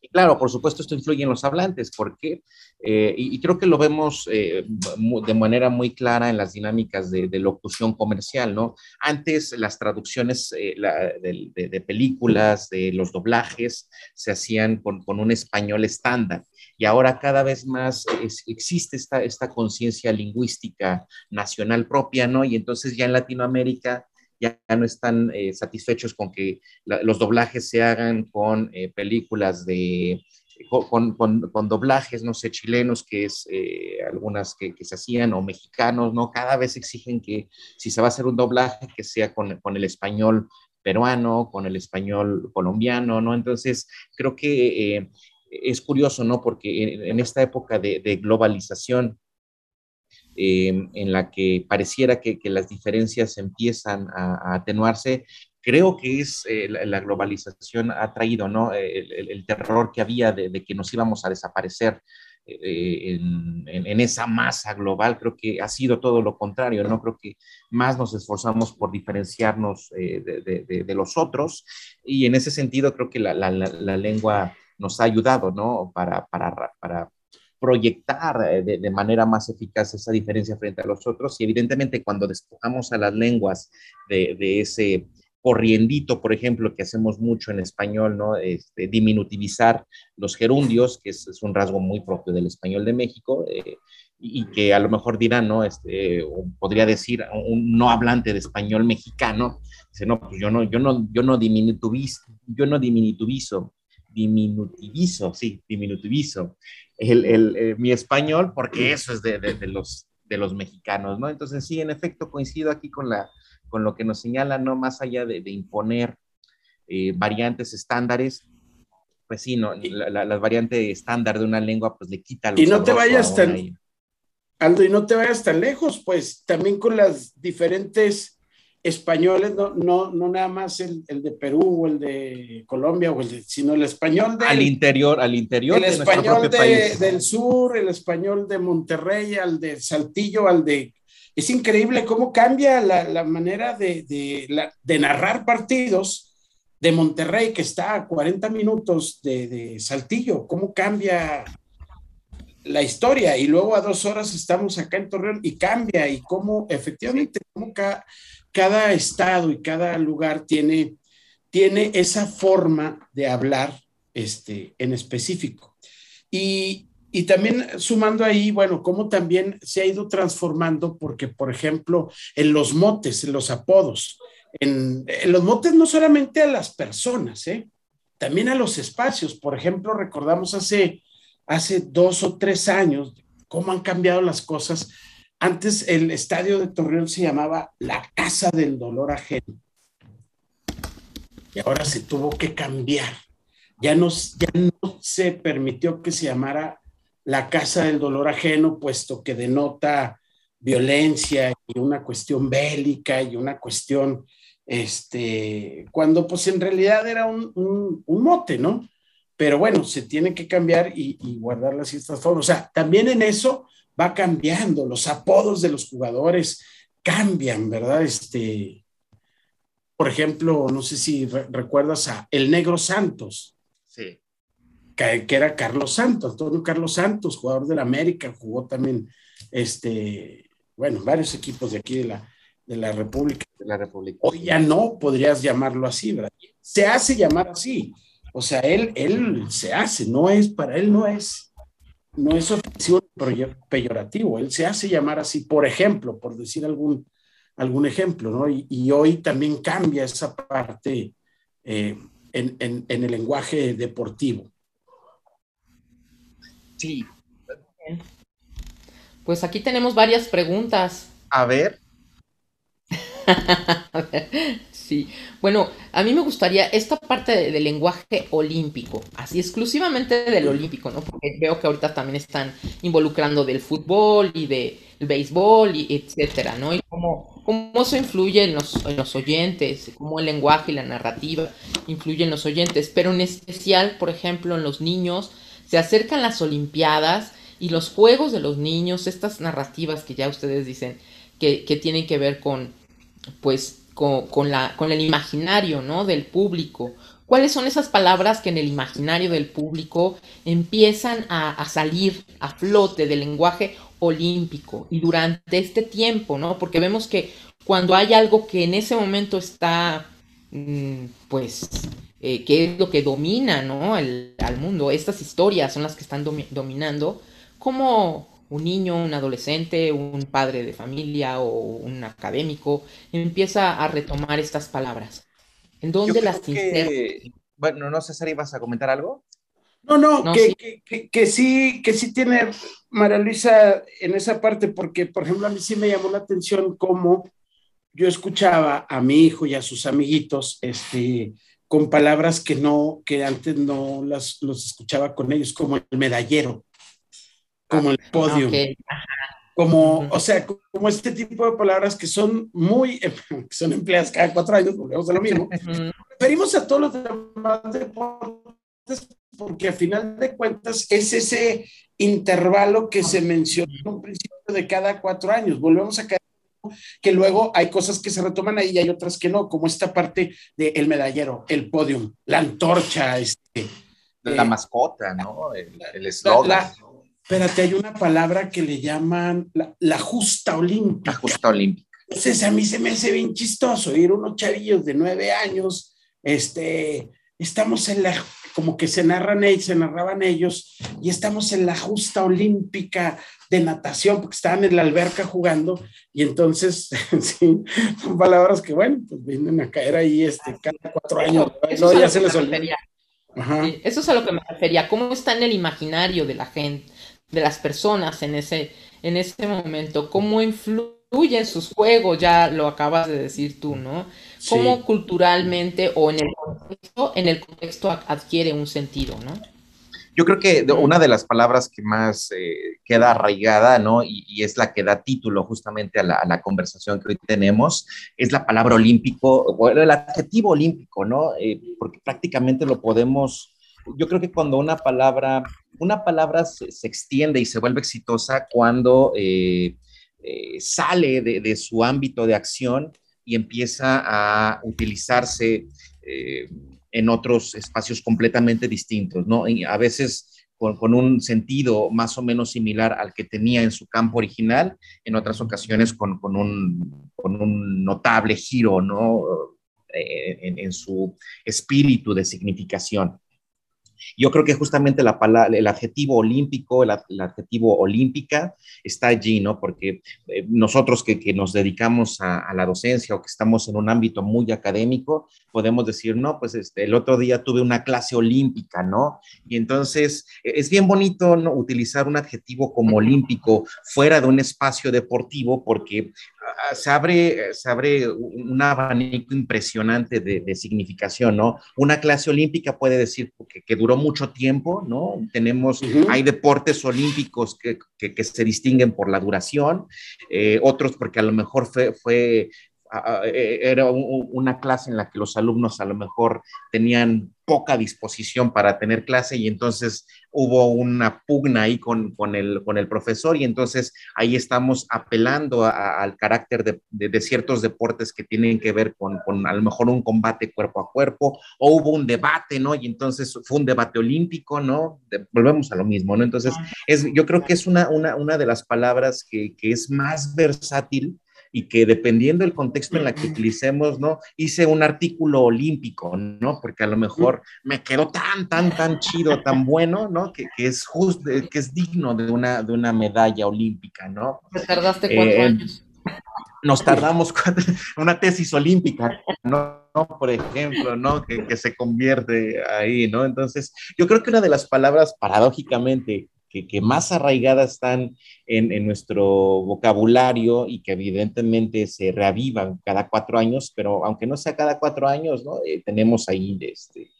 Y claro, por supuesto, esto influye en los hablantes, porque, eh, y, creo que lo vemos eh, de manera muy clara en las dinámicas de, locución comercial, ¿no? Antes las traducciones eh, de, películas, de los doblajes, se hacían con, un español estándar, y ahora cada vez más existe esta, esta conciencia lingüística nacional propia, ¿no? Y entonces ya en Latinoamérica ya no están eh, satisfechos con que los doblajes se hagan con eh, películas de con, con, doblajes, no sé, chilenos, que es eh, algunas que, que, se hacían, o mexicanos, ¿no? Cada vez exigen que si se va a hacer un doblaje, que sea con, con el español peruano, con el español colombiano, ¿no? Entonces, creo que eh, es curioso, ¿no? Porque en, esta época de, globalización, eh, en la que pareciera que, que, las diferencias empiezan a atenuarse, creo que es eh, la, globalización ha traído, ¿no? El, terror que había de, que nos íbamos a desaparecer eh, en, esa masa global, creo que ha sido todo lo contrario, ¿no? Creo que más nos esforzamos por diferenciarnos eh, de, los otros y en ese sentido creo que la, la lengua nos ha ayudado, ¿no? Para, para, para proyectar de, de, manera más eficaz esa diferencia frente a los otros y evidentemente cuando despojamos a las lenguas de, de ese corriendito, por ejemplo, que hacemos mucho en español, ¿no? Este, diminutivizar los gerundios, que es, un rasgo muy propio del español de México, eh, y, que a lo mejor dirán, ¿no? Este, podría decir un no hablante de español mexicano, dice, no, pues yo no, yo no, yo no diminutivizo, yo no diminutivizo, diminutivizo, sí, diminutivizo el, el, eh, mi español, porque eso es de, de, los, de los mexicanos, ¿no? Entonces, sí, en efecto, coincido aquí con la, con lo que nos señala, no más allá de, imponer eh, variantes estándares, pues sí, no, la, la, variante estándar de una lengua, pues le quita Y no te vayas tan, Aldo, y no te vayas tan lejos, pues también con las diferentes españoles, no, no, no nada más el, el, de Perú o el de Colombia, o el de, sino el español del, al interior, al interior. El español de, del sur, el español de Monterrey, al de Saltillo, al de es increíble cómo cambia la, manera de, narrar partidos de Monterrey, que está a 40 minutos de, Saltillo, cómo cambia la historia. Y luego a dos horas estamos acá en Torreón y cambia. Y cómo efectivamente cómo cada estado y cada lugar tiene, tiene esa forma de hablar este, en específico. Y, y también sumando ahí, bueno, cómo también se ha ido transformando, porque, por ejemplo, en los motes, en los apodos, en, los motes no solamente a las personas, ¿eh? también a los espacios. Por ejemplo, recordamos hace, hace dos o tres años cómo han cambiado las cosas. Antes el estadio de Torreón se llamaba la Casa del Dolor Ajeno. Y ahora se tuvo que cambiar. Ya no, ya no se permitió que se llamara la casa del dolor ajeno, puesto que denota violencia y una cuestión bélica y una cuestión, este, cuando pues en realidad era un, un, mote, ¿no? Pero bueno, se tiene que cambiar y, guardar las ciertas formas. O sea, también en eso va cambiando, los apodos de los jugadores cambian, ¿verdad? Este, por ejemplo, no sé si recuerdas a El Negro Santos. Que, era Carlos Santos, Antonio Carlos Santos, jugador de la América, jugó también, este, bueno, varios equipos de aquí de la, de la República. De la República. Hoy ya no podrías llamarlo así, ¿verdad? Se hace llamar así. O sea, él, él se hace, no es, para él no es, no es ofensivo peyorativo, él se hace llamar así, por ejemplo, por decir algún, algún ejemplo, ¿no? Y, hoy también cambia esa parte eh, en, en, en, el lenguaje deportivo. Sí. Pues aquí tenemos varias preguntas. A ver. sí. Bueno, a mí me gustaría esta parte del lenguaje olímpico, así exclusivamente del olímpico, ¿no? Porque veo que ahorita también están involucrando del fútbol y del béisbol y etcétera, ¿no? Y cómo, cómo eso influye en los, en los oyentes, cómo el lenguaje y la narrativa influyen en los oyentes, pero en especial, por ejemplo, en los niños se acercan las Olimpiadas y los juegos de los niños, estas narrativas que ya ustedes dicen que, tienen que ver con, pues, con, la, con el imaginario, ¿no? Del público. ¿Cuáles son esas palabras que en el imaginario del público empiezan a, salir a flote del lenguaje olímpico y durante este tiempo, ¿no? Porque vemos que cuando hay algo que en ese momento está, mm, pues, eh, qué es lo que domina ¿no? al mundo. Estas historias son las que están dominando. Como un niño, un adolescente, un padre de familia o un académico empieza a retomar estas palabras. ¿En dónde las que... Bueno, no sé, Sari, ¿vas a comentar algo? No, no, que, sí. Que, sí, que sí tiene María Luisa en esa parte, porque, por ejemplo, a mí sí me llamó la atención cómo yo escuchaba a mi hijo y a sus amiguitos, este, con palabras que no, que antes no las los escuchaba con ellos, como el medallero, como el podio, como, o sea, como este tipo de palabras que son muy, que son empleadas cada cuatro años, volvemos a lo mismo. Referimos a todos los demás deportes porque a final de cuentas es ese intervalo que se mencionó en un principio de cada cuatro años. Volvemos a caer que luego hay cosas que se retoman ahí y hay otras que no, como esta parte del medallero, el podium, la antorcha, este, la eh, mascota, ¿no? El eslogan. Espérate, hay una palabra que le llaman la, justa olímpica. La justa olímpica. Entonces a mí se me hace bien chistoso ir unos chavillos de nueve años, este, estamos en la como que se narran ellos, se narraban ellos, y estamos en la justa olímpica de natación, porque estaban en la alberca jugando, y entonces, sí, son palabras que, bueno, pues vienen a caer ahí este, cada cuatro años, eso, ya se les olvida. eso es a lo que me refería, cómo está en el imaginario de la gente, de las personas en ese, en ese momento, cómo influye en sus juegos, ya lo acabas de decir tú, ¿no? cómo culturalmente o en el contexto, en el contexto adquiere un sentido, ¿no? Yo creo que una de las palabras que más eh, queda arraigada, ¿no? Y, es la que da título justamente a la, conversación que hoy tenemos, es la palabra olímpico, o el adjetivo olímpico, ¿no? Eh, porque prácticamente lo podemos, yo creo que cuando una palabra, una palabra se, extiende y se vuelve exitosa cuando eh, sale de, su ámbito de acción y empieza a utilizarse en otros espacios completamente distintos, ¿no? a veces con, un sentido más o menos similar al que tenía en su campo original, en otras ocasiones con, un, notable giro, ¿no? Eh, en, su espíritu de significación. Yo creo que justamente la palabra, el adjetivo olímpico, el, adjetivo olímpica está allí, ¿no? Porque eh, nosotros que, que, nos dedicamos a, la docencia o que estamos en un ámbito muy académico, podemos decir, no, pues este, el otro día tuve una clase olímpica, ¿no? Y entonces e, es bien bonito ¿no? utilizar un adjetivo como olímpico fuera de un espacio deportivo porque se abre, se abre un abanico impresionante de, significación, ¿no? Una clase olímpica puede decir que, que duró mucho tiempo, ¿no? Tenemos, hay deportes olímpicos que, que, se distinguen por la duración, eh, otros porque a lo mejor fue, fue era una clase en la que los alumnos a lo mejor tenían poca disposición para tener clase y entonces hubo una pugna ahí con, con, el, con el profesor y entonces ahí estamos apelando al carácter de, ciertos deportes que tienen que ver con, con, a lo mejor un combate cuerpo a cuerpo o hubo un debate, ¿no? Y entonces fue un debate olímpico, ¿no? volvemos a lo mismo, ¿no? Entonces, es, yo creo que es una, una, una de las palabras que, que es más versátil y que dependiendo del contexto en la que utilicemos, ¿no? Hice un artículo olímpico, ¿no? Porque a lo mejor me quedó tan, tan, tan chido, tan bueno, ¿no? Que, que es justo, que es digno de una, de una medalla olímpica, ¿no? Te tardaste cuatro eh, años. Nos tardamos una tesis olímpica, ¿no? Por ejemplo, ¿no? Que, que se convierte ahí, ¿no? Entonces, yo creo que una de las palabras, paradójicamente, que, más arraigadas están en, nuestro vocabulario y que evidentemente se reavivan cada cuatro años, pero aunque no sea cada cuatro años, ¿no? Eh, tenemos ahí este,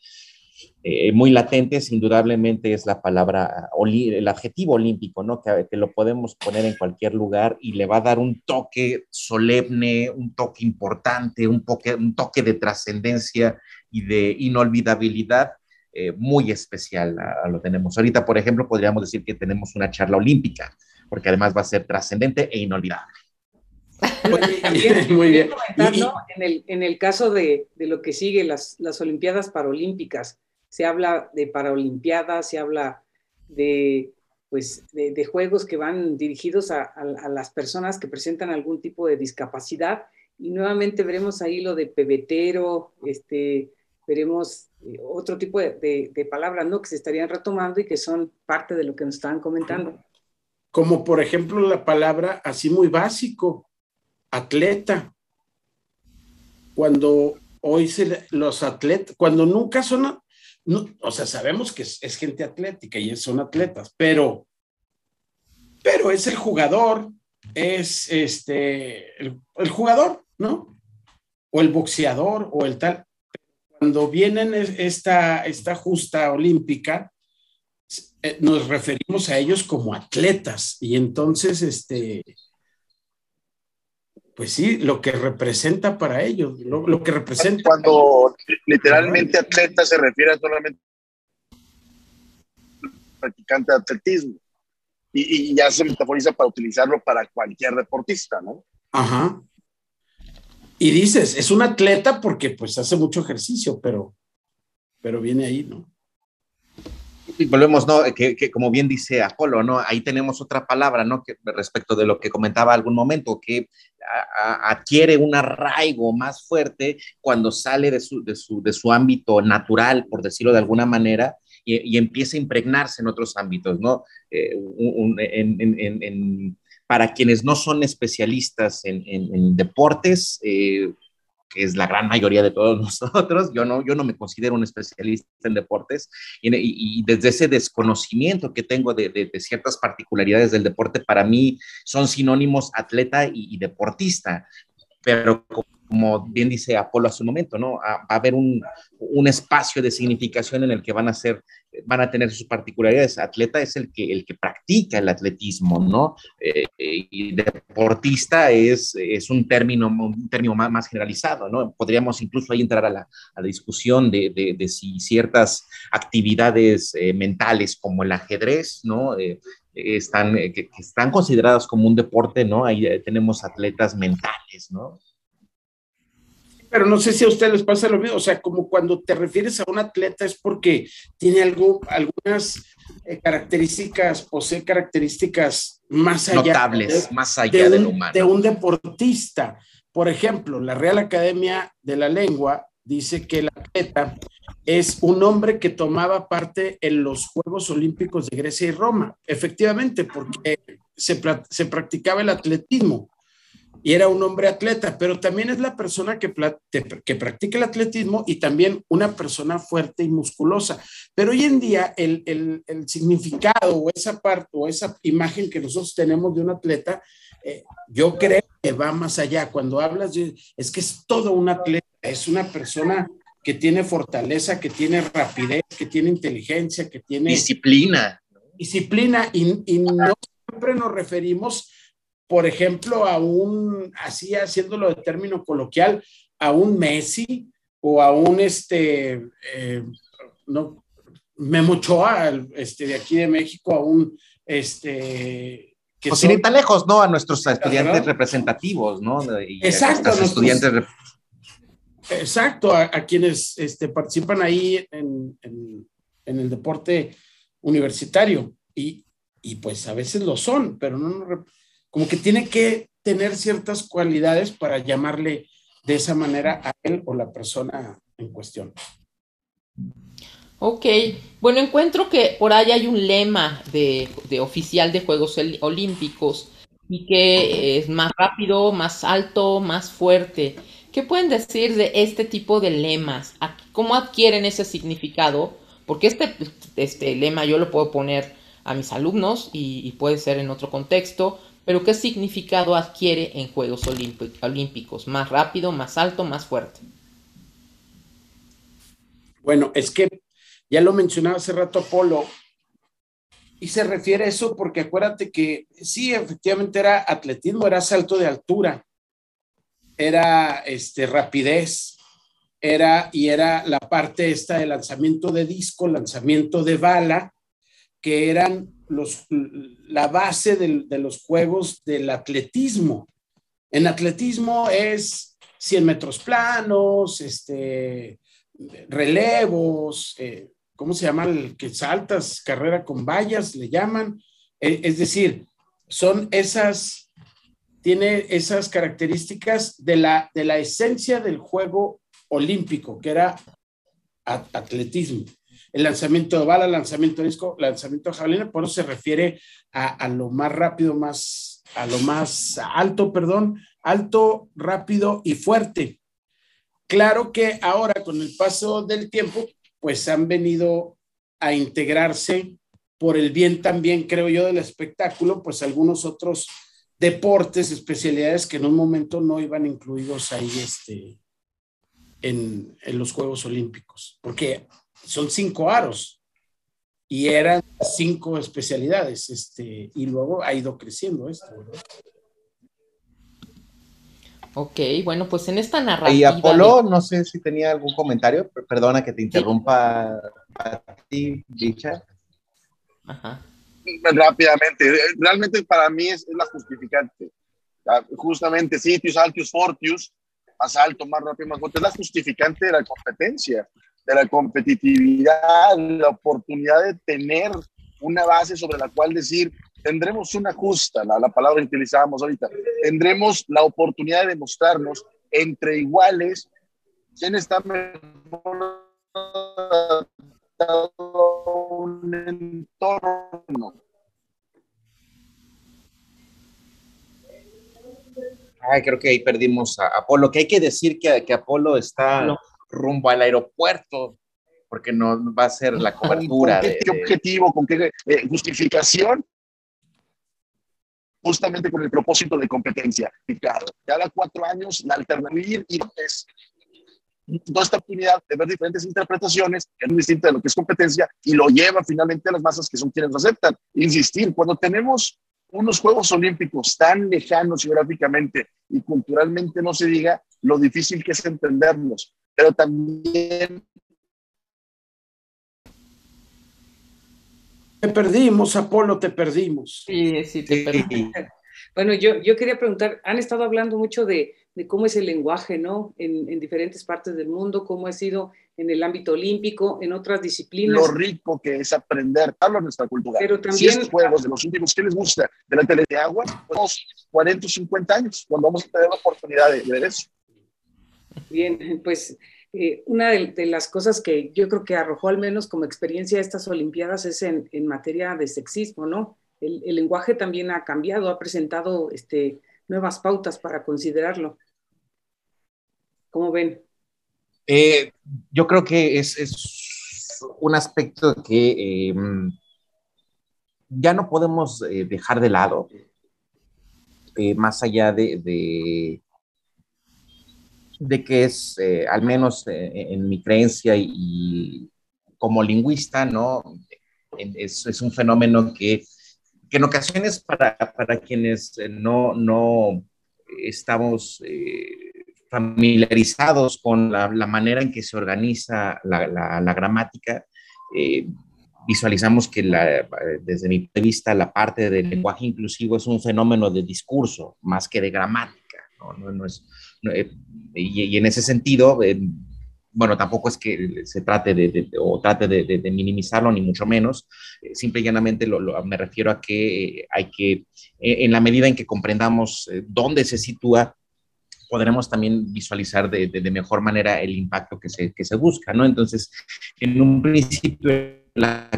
eh, muy latentes, indudablemente es la palabra, el adjetivo olímpico, ¿no? Que, que, lo podemos poner en cualquier lugar y le va a dar un toque solemne, un toque importante, un toque, un toque de trascendencia y de inolvidabilidad eh, muy especial a, lo tenemos. Ahorita, por ejemplo, podríamos decir que tenemos una charla olímpica, porque además va a ser trascendente e inolvidable. muy bien. En, el, en el caso de, de, lo que sigue, las, las Olimpiadas Paralímpicas, se habla de Paralimpiadas, se habla de, pues, de, juegos que van dirigidos a, a, las personas que presentan algún tipo de discapacidad. Y nuevamente veremos ahí lo de pebetero, este, veremos eh, otro tipo de, palabras, ¿no? Que se estarían retomando y que son parte de lo que nos estaban comentando. Como por ejemplo la palabra así muy básico, atleta. Cuando hoy se, los atletas, cuando nunca son, no, o sea, sabemos que es, gente atlética y son atletas, pero, pero es el jugador, es este, el jugador, ¿no? O el boxeador o el tal. Cuando vienen esta, esta justa olímpica, eh, nos referimos a ellos como atletas y entonces, este, pues sí, lo que representa para ellos, lo, que representa. Cuando literalmente atleta se refiere a solamente practicante de atletismo y, y, ya se metaforiza para utilizarlo para cualquier deportista, ¿no? Ajá. Y dices, es un atleta porque pues hace mucho ejercicio, pero, pero viene ahí, ¿no? Y volvemos, ¿no? Que, como bien dice Apolo, ¿no? Ahí tenemos otra palabra, ¿no? Respecto de lo que comentaba algún momento, que adquiere un arraigo más fuerte cuando sale de su, de su, de su ámbito natural, por decirlo de alguna manera, y, empieza a impregnarse en otros ámbitos, ¿no? Eh, para quienes no son especialistas en, deportes, eh, que es la gran mayoría de todos nosotros. Yo no, yo no me considero un especialista en deportes y, desde ese desconocimiento que tengo de, ciertas particularidades del deporte, para mí son sinónimos atleta y, y deportista. Pero como bien dice Apolo hace un momento, ¿no? Va a haber un, un, espacio de significación en el que van a ser, van a tener sus particularidades. Atleta es el que, el que practica el atletismo, ¿no? Eh, y deportista es, es un término, un término más, más generalizado, ¿no? Podríamos incluso ahí entrar a la, a la discusión de, de, de, si ciertas actividades eh, mentales como el ajedrez, ¿no? Eh, están, que, que, están consideradas como un deporte, ¿no? Ahí tenemos atletas mentales, ¿no? Pero no sé si a ustedes les pasa lo mismo, o sea, como cuando te refieres a un atleta es porque tiene algo, algunas eh, características, posee características más allá. Notables, más allá de, un, humano. De un deportista. Por ejemplo, la Real Academia de la Lengua dice que el atleta es un hombre que tomaba parte en los Juegos Olímpicos de Grecia y Roma, efectivamente, porque se, se practicaba el atletismo y era un hombre atleta, pero también es la persona que, que practica el atletismo y también una persona fuerte y musculosa. Pero hoy en día el, el, el significado o esa parte o esa imagen que nosotros tenemos de un atleta, eh, yo creo que va más allá. Cuando hablas, de, es que es todo un atleta, es una persona que tiene fortaleza, que tiene rapidez, que tiene inteligencia, que tiene... Disciplina. Disciplina y, y no siempre nos referimos por ejemplo, a un, así haciéndolo de término coloquial, a un Messi o a un, este, eh, no, Memo este, de aquí de México, a un, este, que pues son, tan lejos, ¿no? A nuestros estudiantes representativos, ¿no? Exacto. A estudiantes Exacto, a, quienes este, participan ahí en, en, en, el deporte universitario. Y, y, pues a veces lo son, pero no, como que tiene que tener ciertas cualidades para llamarle de esa manera a él o la persona en cuestión. Ok, bueno, encuentro que por ahí hay un lema de, oficial de Juegos Olímpicos y que es más rápido, más alto, más fuerte. ¿Qué pueden decir de este tipo de lemas? ¿Cómo adquieren ese significado? Porque este, este lema yo lo puedo poner a mis alumnos y puede ser en otro contexto, pero ¿qué significado adquiere en Juegos Olímpicos? ¿Más rápido, más alto, más fuerte? Bueno, es que ya lo mencionaba hace rato Apolo, y se refiere a eso porque acuérdate que sí, efectivamente era atletismo, era salto de altura, era este, rapidez, era y era la parte esta de lanzamiento de disco, lanzamiento de bala, que eran la base de, los juegos del atletismo. En atletismo es 100 metros planos, este, relevos, eh, ¿cómo se llama el que saltas? Carrera con vallas, le llaman. E, es decir, son esas, tiene esas características de la, de la esencia del juego olímpico, que era atletismo el lanzamiento de bala, lanzamiento de disco, lanzamiento de jabalina, por eso se refiere a, lo más rápido, más, a lo más alto, perdón, alto, rápido y fuerte. Claro que ahora con el paso del tiempo, pues han venido a integrarse por el bien también, creo yo, del espectáculo, pues algunos otros deportes, especialidades que en un momento no iban incluidos ahí este, en, en los Juegos Olímpicos, porque son cinco aros y eran cinco especialidades, este, y luego ha ido creciendo esto, ¿verdad? Ok, bueno, pues en esta narrativa. Y Apolo, no sé si tenía algún comentario, perdona que te interrumpa a ti, Dicha. Ajá. Rápidamente, realmente para mí es, la justificante. Justamente Sitius, Altius, Fortius, más alto, más rápido, más fuerte, es la justificante de la competencia, de la competitividad, la oportunidad de tener una base sobre la cual decir, tendremos una justa, la, la palabra que utilizábamos ahorita, tendremos la oportunidad de demostrarnos entre iguales quién está mejor un entorno. Ay, creo que ahí perdimos a Apolo, que hay que decir que, que Apolo está rumbo al aeropuerto, porque no va a ser la cobertura. ¿Con qué, objetivo, con qué eh, justificación? Justamente con el propósito de competencia. Claro, cada cuatro años la alternativa y es toda esta oportunidad de ver diferentes interpretaciones, que es distinta de lo que es competencia, y lo lleva finalmente a las masas que son quienes lo aceptan. Insistir, cuando tenemos unos Juegos Olímpicos tan lejanos geográficamente y culturalmente, no se diga lo difícil que es entenderlos, pero también... Te perdimos, Apolo, te perdimos. Sí, sí, te perdimos. Bueno, yo, yo quería preguntar, han estado hablando mucho de, de cómo es el lenguaje, ¿no? En, en, diferentes partes del mundo, cómo ha sido en el ámbito olímpico, en otras disciplinas. Lo rico que es aprender, hablo de nuestra cultura. Pero también... Si estos juegos de los últimos, ¿qué les gusta? De la tele de agua, pues 40 o 50 años, cuando vamos a tener la oportunidad de, de ver eso. Bien, pues eh, una de, las cosas que yo creo que arrojó al menos como experiencia estas Olimpiadas es en, en materia de sexismo, ¿no? El, el, lenguaje también ha cambiado, ha presentado este, nuevas pautas para considerarlo. ¿Cómo ven? Eh, yo creo que es, es un aspecto que eh, ya no podemos eh, dejar de lado, más allá de, de que es, eh, al menos en mi creencia y, y, como lingüista, ¿no? Es, es un fenómeno que que en ocasiones para, para quienes no, no estamos eh, familiarizados con la, la, manera en que se organiza la, la, la gramática, eh, visualizamos que desde mi punto de vista la parte del lenguaje inclusivo es un fenómeno de discurso más que de gramática. ¿no? No, no es, eh, y, y, en ese sentido, bueno, tampoco es que se trate de, de o trate de, de, de, minimizarlo, ni mucho menos, eh, simple y llanamente lo, lo, me refiero a que hay que, eh, en la medida en que comprendamos eh, dónde se sitúa, podremos también visualizar de, mejor manera el impacto que se, que se busca, ¿no? Entonces, en un principio, la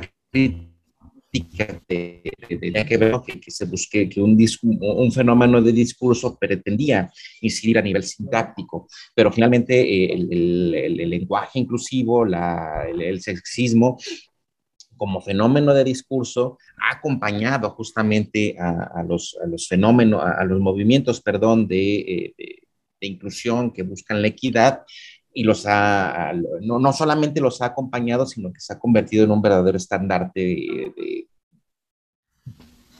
tenía que ver que, que, se busque que un, un, fenómeno de discurso pretendía incidir a nivel sintáctico, pero finalmente eh, el, el, el, lenguaje inclusivo, la, el, sexismo, como fenómeno de discurso ha acompañado justamente a, a, los, a los, fenómenos, a, a, los movimientos, perdón, de, eh, de, de inclusión que buscan la equidad y los ha, no, no, solamente los ha acompañado, sino que se ha convertido en un verdadero estandarte de, de,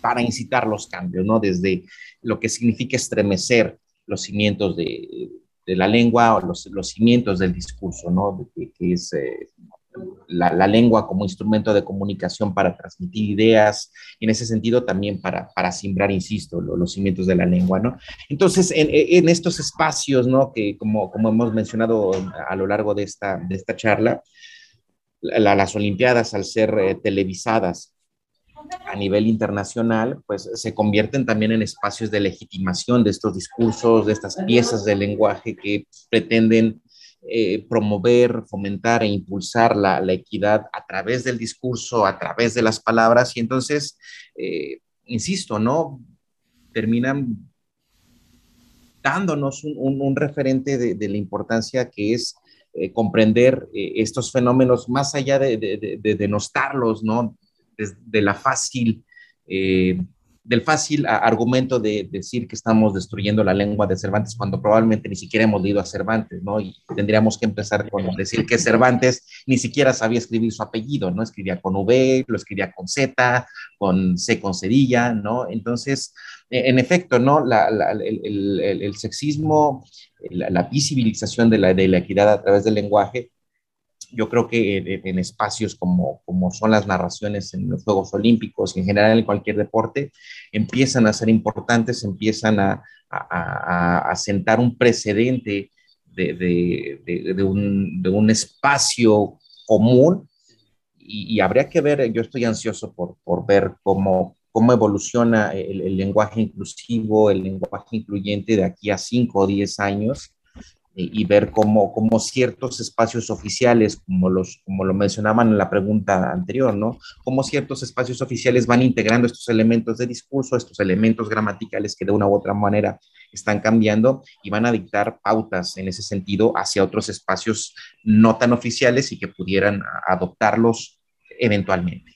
para incitar los cambios, ¿no? Desde lo que significa estremecer los cimientos de, de la lengua o los, los, cimientos del discurso, ¿no? Que, que es eh, la, la, lengua como instrumento de comunicación para transmitir ideas y en ese sentido también para, para simbrar, insisto, lo, los cimientos de la lengua, ¿no? Entonces, en, estos espacios, ¿no? Que como, como hemos mencionado a lo largo de esta, de esta charla, la, las Olimpiadas, al ser eh, televisadas a nivel internacional, pues se convierten también en espacios de legitimación de estos discursos, de estas piezas de lenguaje que pretenden eh, promover, fomentar e impulsar la, la, equidad a través del discurso, a través de las palabras, y entonces, eh, insisto, ¿no? Terminan dándonos un, un, referente de, de, la importancia que es eh, comprender estos fenómenos más allá de, de, denostarlos, ¿no? De, la fácil del fácil argumento de decir que estamos destruyendo la lengua de Cervantes cuando probablemente ni siquiera hemos leído a Cervantes, ¿no? Y tendríamos que empezar con decir que Cervantes ni siquiera sabía escribir su apellido, ¿no? Escribía con V, lo escribía con Z, con C con cerilla, ¿no? Entonces, e, en efecto, ¿no? el, sexismo, la, visibilización de la, de la equidad a través del lenguaje yo creo que en, espacios como, como son las narraciones en los Juegos Olímpicos y en general en cualquier deporte, empiezan a ser importantes, empiezan a, a, a sentar un precedente de, de, de, un, de, un, espacio común. Y, habría que ver, yo estoy ansioso por, por ver cómo, cómo evoluciona el, el, lenguaje inclusivo, el lenguaje incluyente de aquí a 5 o 10 años y ver cómo, cómo, ciertos espacios oficiales, como, los, como lo mencionaban en la pregunta anterior, ¿no? Cómo ciertos espacios oficiales van integrando estos elementos de discurso, estos elementos gramaticales que de una u otra manera están cambiando y van a dictar pautas en ese sentido hacia otros espacios no tan oficiales y que pudieran adoptarlos eventualmente.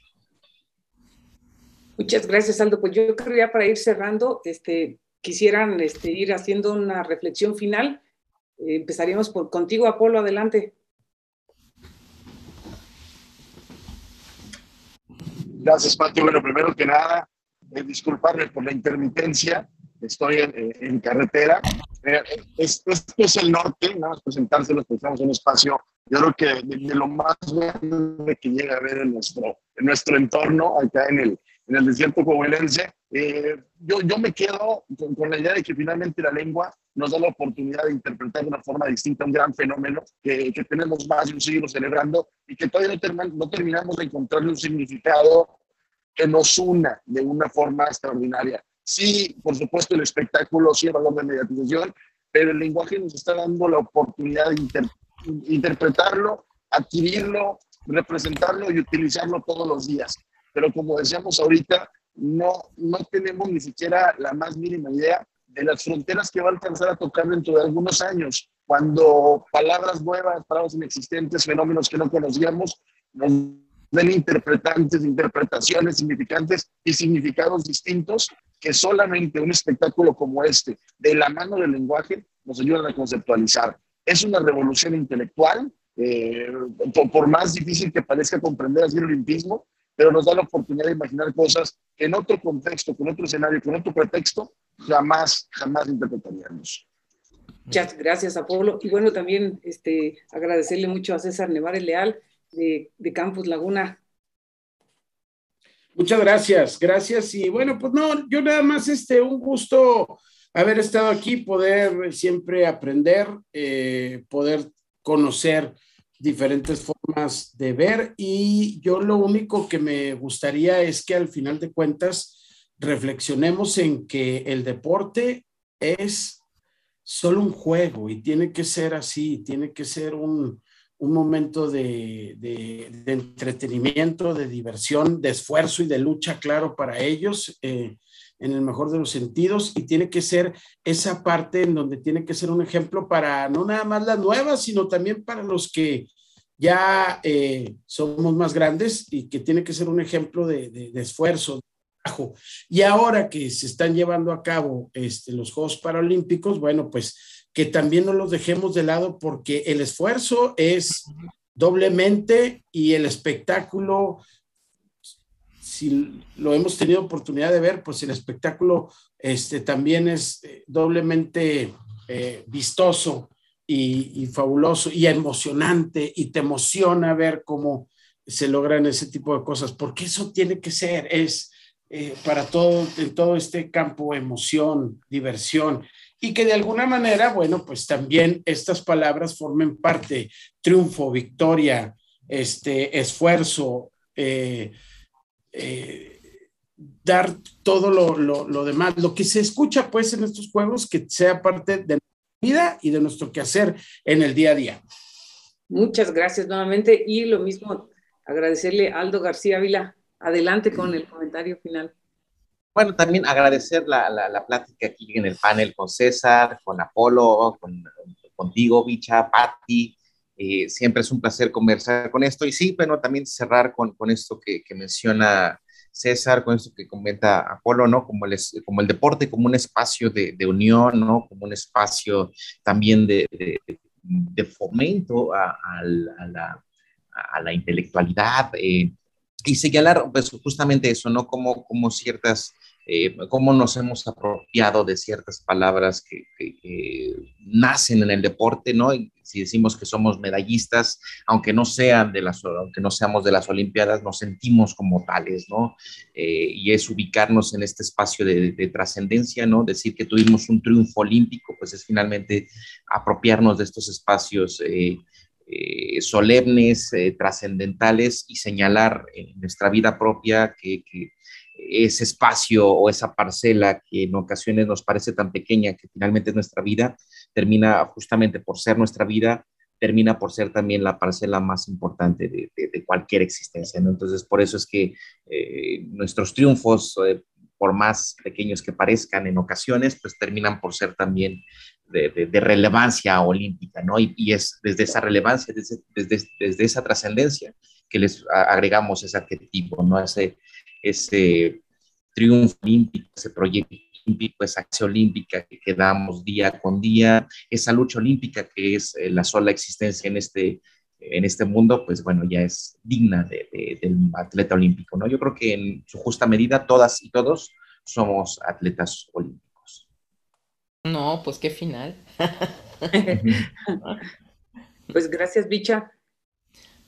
Muchas gracias, Aldo. Pues yo creo para ir cerrando, este, quisieran este, ir haciendo una reflexión final empezaríamos por contigo, Apolo, adelante. Gracias, Pati. Bueno, primero que nada, eh, disculparme por la intermitencia. Estoy en, carretera. Eh, esto, es el norte, nada más presentárselos, estamos en un espacio, yo creo que de, lo más grande que llega a ver en nuestro, en nuestro entorno, acá en el, en el desierto coahuilense. Eh, yo, yo me quedo con, con, la idea de que finalmente la lengua nos da la oportunidad de interpretar de una forma distinta un gran fenómeno que, que tenemos más de un siglo celebrando y que todavía no, no terminamos de encontrarle un significado que nos una de una forma extraordinaria. Sí, por supuesto, el espectáculo sí el valor de mediatización, pero el lenguaje nos está dando la oportunidad de interpretarlo, adquirirlo, representarlo y utilizarlo todos los días pero como decíamos ahorita, no, no tenemos ni siquiera la más mínima idea de las fronteras que va a alcanzar a tocar dentro de algunos años, cuando palabras nuevas, palabras inexistentes, fenómenos que no conocíamos, nos den interpretantes, interpretaciones significantes y significados distintos que solamente un espectáculo como este, de la mano del lenguaje, nos ayudan a conceptualizar. Es una revolución intelectual, eh, por, por, más difícil que parezca comprender así el olimpismo, pero nos da la oportunidad de imaginar cosas que en otro contexto, con otro escenario, con otro pretexto, jamás, jamás interpretaríamos. Muchas gracias, Apolo. Y bueno, también este, agradecerle mucho a César Nevares Leal de, de Campus Laguna. Muchas gracias, gracias. Y bueno, pues no, yo nada más, este, un gusto haber estado aquí, poder siempre aprender, eh, poder conocer diferentes formas de ver y yo lo único que me gustaría es que al final de cuentas reflexionemos en que el deporte es solo un juego y tiene que ser así, tiene que ser un, momento de, entretenimiento, de diversión, de esfuerzo y de lucha, claro, para ellos. Eh, en el mejor de los sentidos y tiene que ser esa parte en donde tiene que ser un ejemplo para no nada más las nuevas, sino también para los que ya eh, somos más grandes y que tiene que ser un ejemplo de, de, esfuerzo, de trabajo. Y ahora que se están llevando a cabo este, los Juegos Paralímpicos, bueno, pues que también no los dejemos de lado porque el esfuerzo es doblemente y el espectáculo si lo hemos tenido oportunidad de ver, pues el espectáculo este, también es eh, doblemente eh, vistoso y, fabuloso y emocionante y te emociona ver cómo se logran ese tipo de cosas, porque eso tiene que ser, es eh, para todo, en todo este campo emoción, diversión y que de alguna manera, bueno, pues también estas palabras formen parte, triunfo, victoria, este, esfuerzo, eh, eh, dar todo lo, demás, lo que se escucha pues en estos juegos, que sea parte de nuestra vida y de nuestro quehacer en el día a día. Muchas gracias nuevamente y lo mismo agradecerle a Aldo García Vila. Adelante con el comentario final. Bueno, también agradecer la, la, plática aquí en el panel con César, con Apolo, con, contigo, Bicha, Patti, Eh, siempre es un placer conversar con esto y sí, bueno, también cerrar con, con esto que, que, menciona César, con esto que comenta Apolo, ¿no? Como el, como el deporte, como un espacio de, de unión, ¿no? Como un espacio también de, de, de fomento a, a, la, a, la, intelectualidad eh, y señalar pues, justamente eso, ¿no? Como, como ciertas eh, cómo nos hemos apropiado de ciertas palabras que, nacen en el deporte, ¿no? Y si decimos que somos medallistas, aunque no sean de las, aunque no seamos de las Olimpiadas, nos sentimos como tales, ¿no? Eh, y es ubicarnos en este espacio de, trascendencia, ¿no? Decir que tuvimos un triunfo olímpico, pues es finalmente apropiarnos de estos espacios. Eh, solemnes, trascendentales y señalar en nuestra vida propia que, que, ese espacio o esa parcela que en ocasiones nos parece tan pequeña que finalmente es nuestra vida, termina justamente por ser nuestra vida, termina por ser también la parcela más importante de, de, cualquier existencia. ¿no? Entonces, por eso es que eh, nuestros triunfos, eh, por más pequeños que parezcan en ocasiones, pues terminan por ser también de, de relevancia olímpica, ¿no? Y, y, es desde esa relevancia, desde, desde, desde esa trascendencia, que les agregamos ese arquetipo, ¿no? Ese, ese triunfo olímpico, ese proyecto olímpico, esa acción olímpica que, damos día con día, esa lucha olímpica que es eh, la sola existencia en este, en este mundo, pues bueno, ya es digna de, del atleta olímpico, ¿no? Yo creo que en su justa medida todas y todos somos atletas olímpicos. No, pues qué final. pues gracias, Bicha.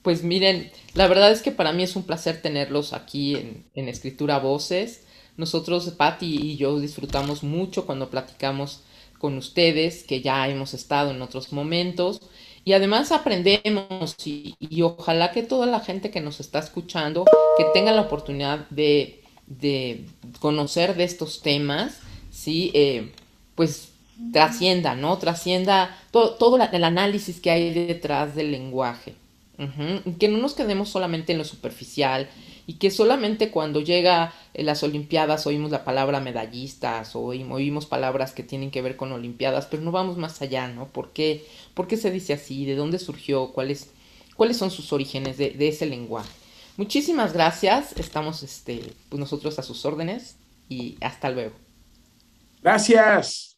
Pues miren, la verdad es que para mí es un placer tenerlos aquí en, Escritura Voces. Nosotros, Patti y yo, disfrutamos mucho cuando platicamos con ustedes, que ya hemos estado en otros momentos. Y además aprendemos y, ojalá que toda la gente que nos está escuchando, que tenga la oportunidad de, de conocer de estos temas, ¿sí? Eh, pues trascienda, ¿no? Trascienda todo, el análisis que hay detrás del lenguaje. Que no nos quedemos solamente en lo superficial y que solamente cuando llega en las Olimpiadas oímos la palabra medallistas o oímos palabras que tienen que ver con Olimpiadas, pero no vamos más allá, ¿no? ¿Por qué, ¿Por qué se dice así? ¿De dónde surgió? ¿Cuáles, son sus orígenes de, de ese lenguaje? Muchísimas gracias, estamos este, pues nosotros a sus órdenes y hasta luego. Gracias.